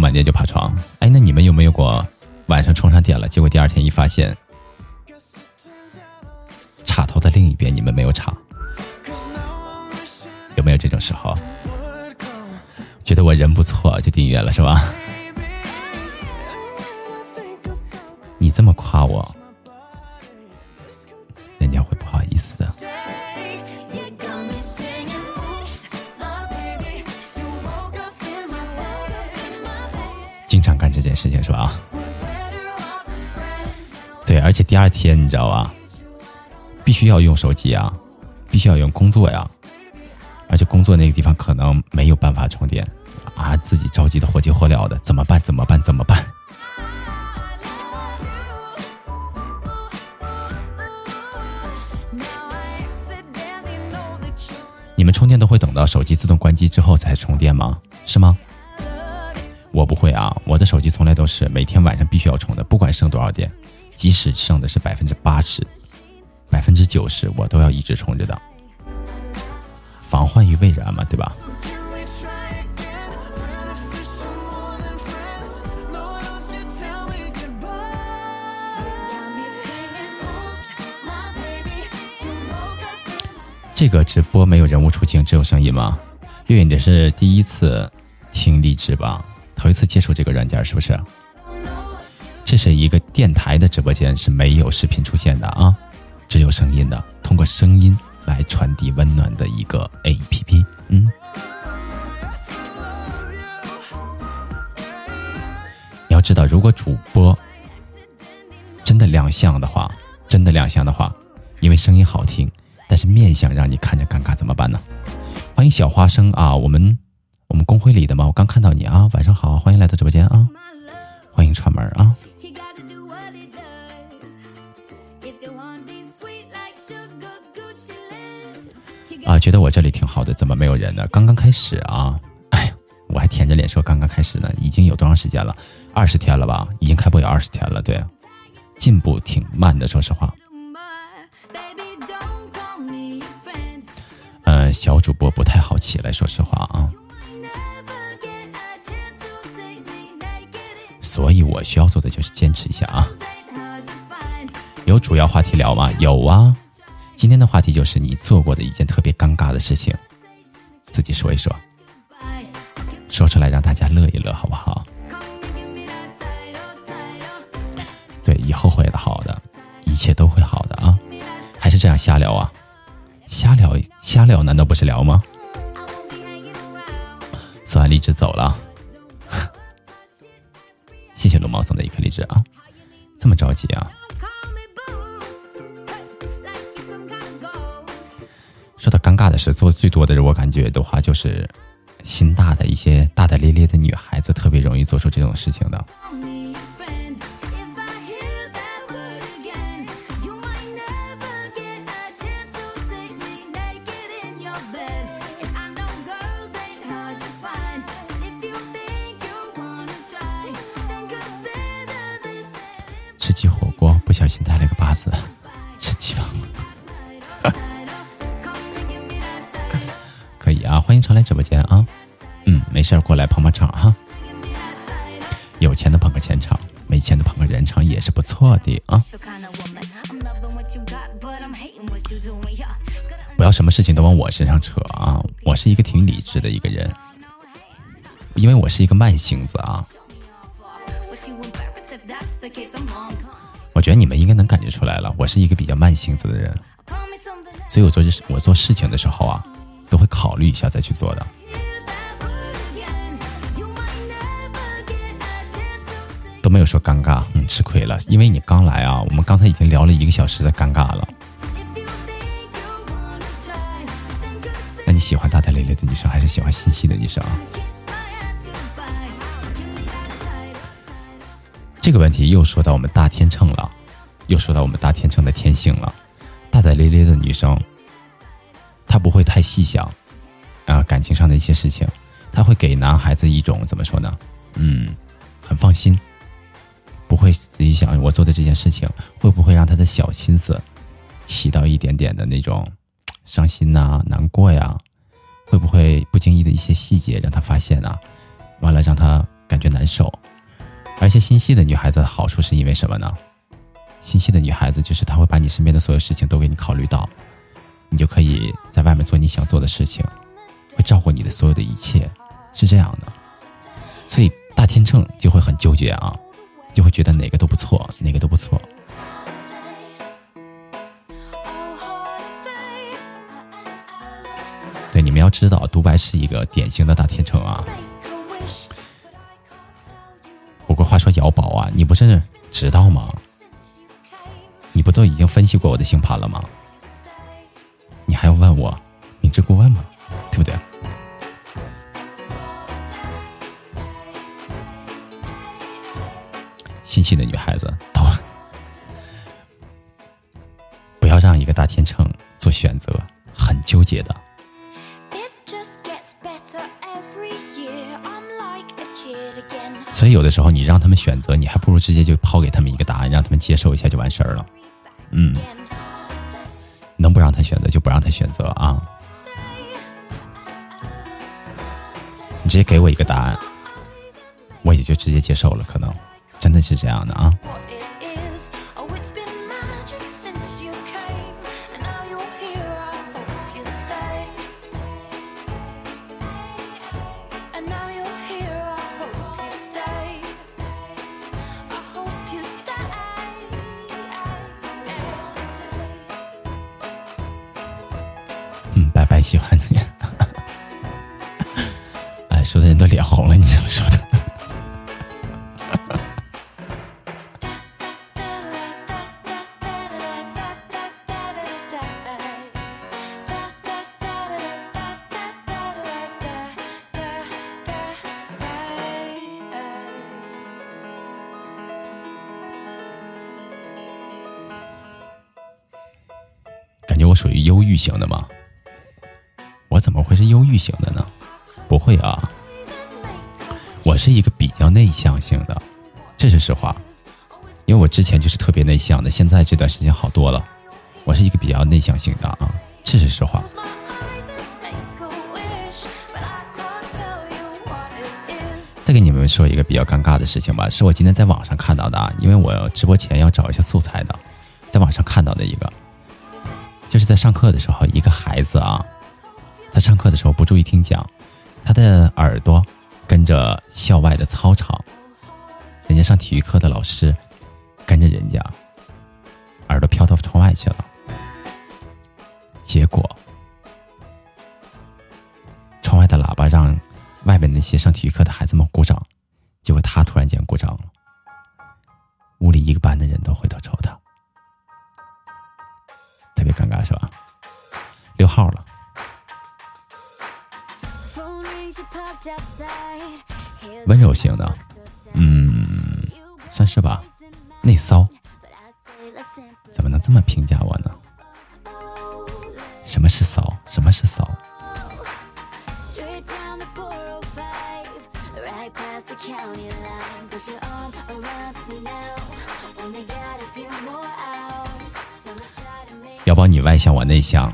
满电就爬床，哎，那你们有没有过晚上充上电了，结果第二天一发现，插头的另一边你们没有插？有没有这种时候？觉得我人不错就订阅了是吧？你这么夸我，第二天你知道吧？必须要用手机啊，必须要用工作呀，而且工作那个地方可能没有办法充电啊，自己着急的火急火燎的，怎么办？怎么办？怎么办？你们充电都会等到手机自动关机之后才充电吗？是吗？我不会啊，我的手机从来都是每天晚上必须要充的，不管剩多少电，即使剩的是百分之八十、百分之九十，我都要一直充着的，防患于未然嘛，对吧？这个直播没有人物出镜，只有声音吗？月月，你是第一次听荔枝吧？头一次接触这个软件是不是？这是一个电台的直播间，是没有视频出现的啊，只有声音的，通过声音来传递温暖的一个 APP。嗯，你要知道，如果主播真的亮相的话，真的亮相的话，因为声音好听，但是面相让你看着尴尬，怎么办呢？欢迎小花生啊，我们。我们公会里的吗？我刚看到你啊，晚上好，欢迎来到直播间啊，欢迎串门啊。啊，觉得我这里挺好的，怎么没有人呢？刚刚开始啊，哎呀，我还舔着脸说刚刚开始呢，已经有多长时间了？二十天了吧？已经开播有二十天了，对，进步挺慢的，说实话。嗯，小主播不太好起来，说实话啊。所以我需要做的就是坚持一下啊！有主要话题聊吗？有啊！今天的话题就是你做过的一件特别尴尬的事情，自己说一说，说出来让大家乐一乐，好不好？对，以后会的好的，一切都会好的啊！还是这样瞎聊啊？瞎聊瞎聊，难道不是聊吗？算荔枝走了。谢谢龙猫送的一颗荔枝啊，这么着急啊！说到尴尬的事，做最多的人，我感觉的话就是心大的一些大大咧咧的女孩子，特别容易做出这种事情的。直播间啊。嗯，没事过来捧捧场哈。有钱的捧个钱场，没钱的捧个人场也是不错的啊。不要什么事情都往我身上扯啊！我是一个挺理智的一个人，因为我是一个慢性子啊。我觉得你们应该能感觉出来了，我是一个比较慢性子的人，所以我做事我做事情的时候啊，都会考虑一下再去做的。都没有说尴尬，嗯，吃亏了，因为你刚来啊，我们刚才已经聊了一个小时的尴尬了。那你喜欢大大咧咧的女生，还是喜欢心细的女生啊？这个问题又说到我们大天秤了，又说到我们大天秤的天性了。大大咧咧的女生，她不会太细想啊感情上的一些事情，他会给男孩子一种怎么说呢？嗯，很放心，不会自己想我做的这件事情会不会让他的小心思起到一点点的那种伤心呐、难过呀？会不会不经意的一些细节让他发现啊？完了让他感觉难受。而且心细的女孩子好处是因为什么呢？心细的女孩子就是她会把你身边的所有事情都给你考虑到，你就可以在外面做你想做的事情，会照顾你的所有的一切，是这样的。所以大天秤就会很纠结啊，就会觉得哪个都不错，哪个都不错。对，你们要知道，独白是一个典型的大天秤啊。不过话说，姚宝啊，你不是知道吗？你不都已经分析过我的星盘了吗？你还要问我明知故问吗？对不对？心细的女孩子都不要让一个大天秤做选择，很纠结的。所以有的时候你让他们选择，你还不如直接就抛给他们一个答案，让他们接受一下就完事儿了。嗯，能不让他选择就不让他选择啊！你直接给我一个答案，我也就直接接受了。可能真的是这样的啊。型的呢？不会啊，我是一个比较内向型的，这是实话。因为我之前就是特别内向的，现在这段时间好多了。我是一个比较内向型的啊，这是实话。再给你们说一个比较尴尬的事情吧，是我今天在网上看到的啊，因为我直播前要找一些素材的，在网上看到的一个，就是在上课的时候，一个孩子啊。他上课的时候不注意听讲，他的耳朵跟着校外的操场，人家上体育课的老师跟着人家，耳朵飘到窗外去了。结果，窗外的喇叭让外面那些上体育课的孩子们鼓掌，结果他突然间鼓掌了，屋里一个班的人都回头瞅他，特别尴尬，是吧？溜号了。温柔型的，嗯，算是吧。内骚，怎么能这么评价我呢？什么是骚？什么是骚？要不你外向，我内向，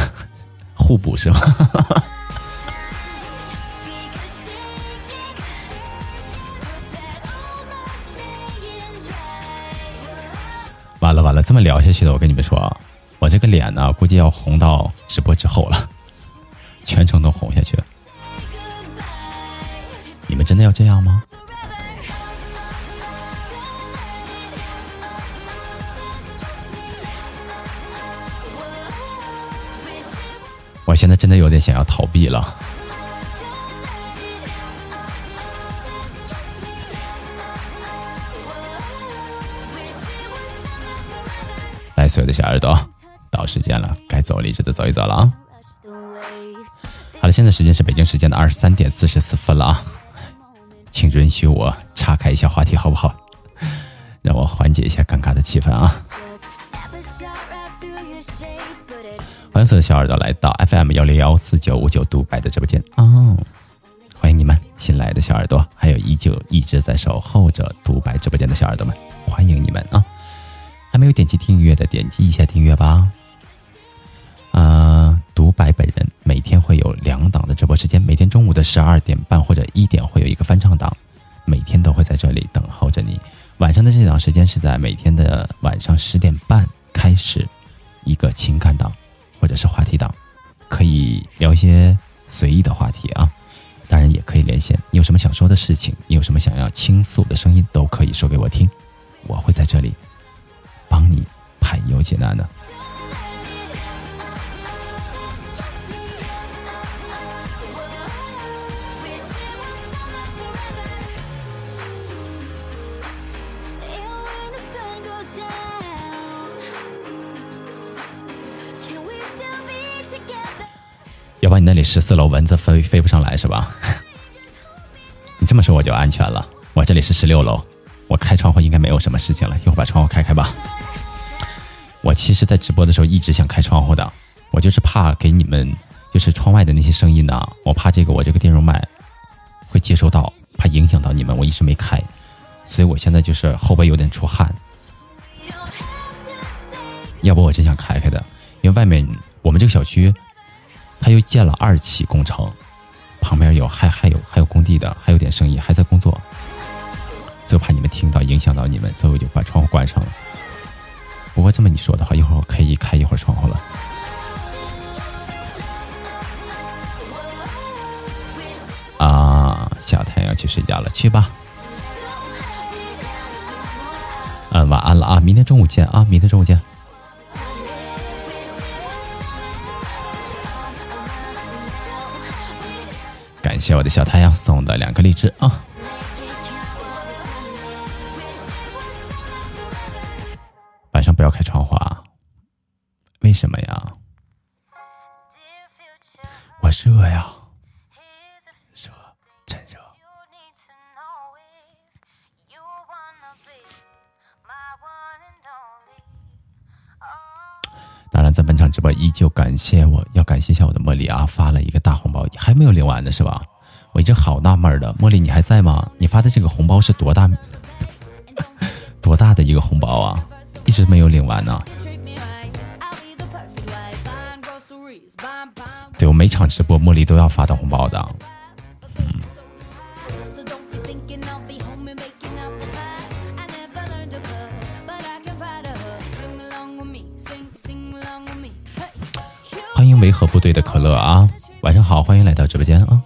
互补是吗？完了完了，这么聊下去的，我跟你们说啊，我这个脸呢，估计要红到直播之后了，全程都红下去。你们真的要这样吗？我现在真的有点想要逃避了。所有的小耳朵，到时间了，该走理智的走一走了啊！好了，现在时间是北京时间的二十三点四十四分了啊，请允许我岔开一下话题，好不好？让我缓解一下尴尬的气氛啊！欢迎所有的小耳朵来到 FM 幺零幺四九五九独白的直播间啊！欢迎你们新来的小耳朵，还有依旧一直在守候着独白直播间的小耳朵们，欢迎你们啊！还没有点击订阅的，点击一下订阅吧。啊，独白本人每天会有两档的直播时间，每天中午的十二点半或者一点会有一个翻唱档，每天都会在这里等候着你。晚上的这档时间是在每天的晚上十点半开始，一个情感档或者是话题档，可以聊一些随意的话题啊，当然也可以连线。你有什么想说的事情，你有什么想要倾诉的声音，都可以说给我听，我会在这里帮你排忧解难的。要不然你那里十四楼蚊子飞飞不上来是吧？你这么说我就安全了。我这里是十六楼，我开窗户应该没有什么事情了。一会儿把窗户开开吧。我其实，在直播的时候一直想开窗户的，我就是怕给你们，就是窗外的那些声音呢，我怕这个我这个电容麦会接收到，怕影响到你们，我一直没开。所以我现在就是后背有点出汗。要不我真想开开的，因为外面我们这个小区。他又建了二期工程，旁边有还还有还有工地的，还有点生意还在工作，就怕你们听到影响到你们，所以我就把窗户关上了。不过这么你说的话，一会儿我可以开一会儿窗户了。啊，小太阳去睡觉了，去吧。嗯，晚安了啊，明天中午见啊，明天中午见。感谢我的小太阳送的两个荔枝啊！不要开窗户啊！为什么呀？我热呀，热，真热。当然，在本场直播依旧感谢我，要感谢一下我的茉莉啊，发了一个大红包，还没有领完呢，是吧？我一直好纳闷的，茉莉你还在吗？你发的这个红包是多大？多大的一个红包啊？一直没有领完呢。对我每场直播，茉莉都要发到红包的。欢迎维和部队的可乐啊，晚上好，欢迎来到直播间啊。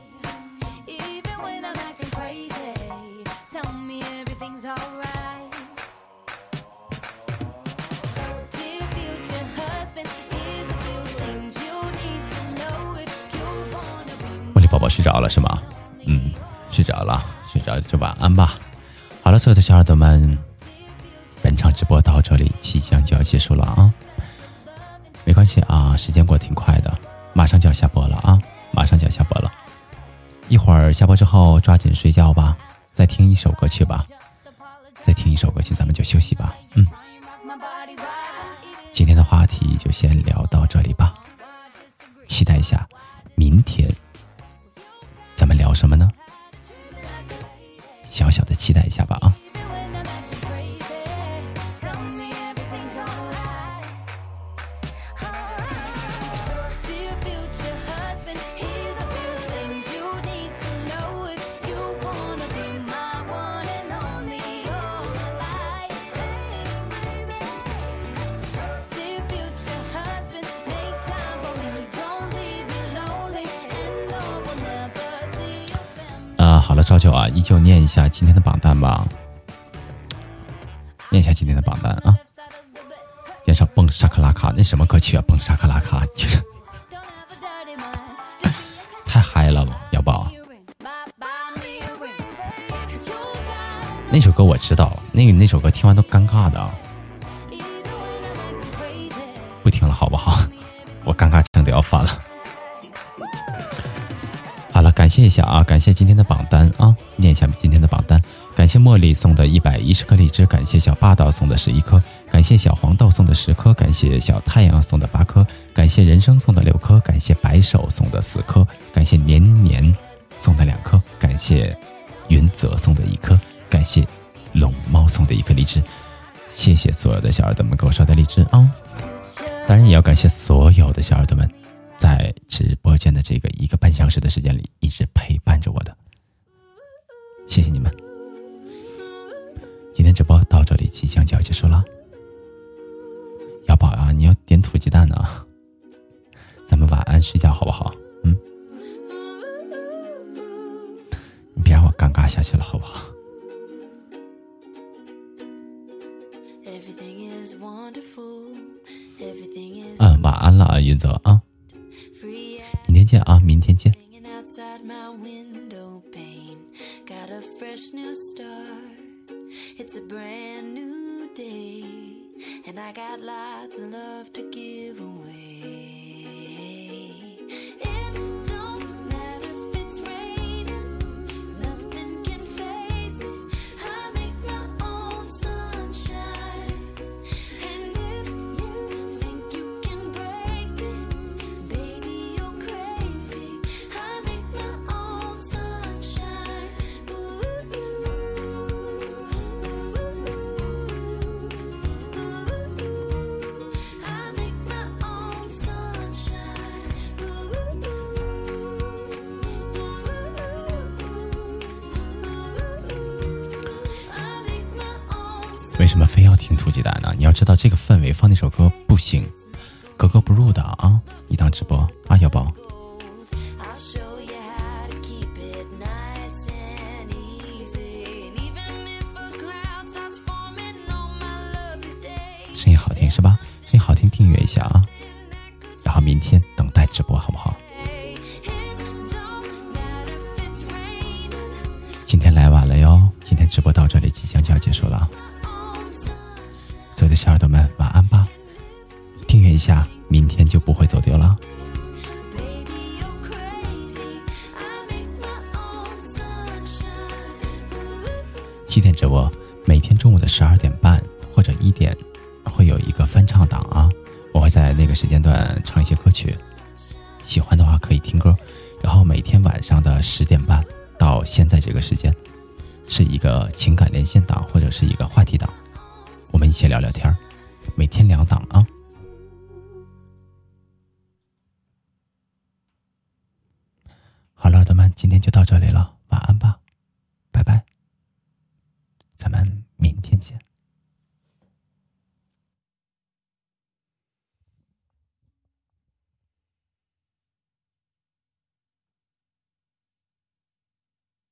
睡着了是吗？嗯，睡着了，睡着就晚安吧。好了，所有的小耳朵们，本场直播到这里即将就要结束了啊。没关系啊，时间过得挺快的，马上就要下播了啊，马上就要下播了，一会儿下播之后抓紧睡觉吧，再听一首歌曲吧，再听一首歌曲，咱们就休息吧，嗯，今天的话题就先聊到这里吧，期待一下明天咱们聊什么呢？小小的期待一下吧啊。照旧啊，依旧念一下今天的榜单吧。念一下今天的榜单啊。点上蹦沙克拉卡，那什么歌曲啊？蹦沙克拉卡，太嗨了吧，要宝。那首歌我知道，那个那首歌听完都尴尬的。不听了好不好？我尴尬症都要犯了。感谢一下啊感谢今天的榜单啊念一下今天的榜单。感谢茉莉送的一百一十颗荔枝感谢小霸道送的十一颗感谢小黄豆送的十颗感谢小太阳送的八颗感谢人生送的六颗感谢白首送的四颗感谢年年送的两颗感谢云泽送的一颗感谢龙猫送的一颗荔枝。谢谢所有的小耳朵们给我刷的荔枝啊。当然也要感谢所有的小耳朵们。在直播间的这个一个半小时的时间里，一直陪伴着我的，谢谢你们。今天直播到这里即将就要结束了，瑶宝啊，你要点土鸡蛋呢，咱们晚安睡觉好吧。今天就到这里了晚安吧。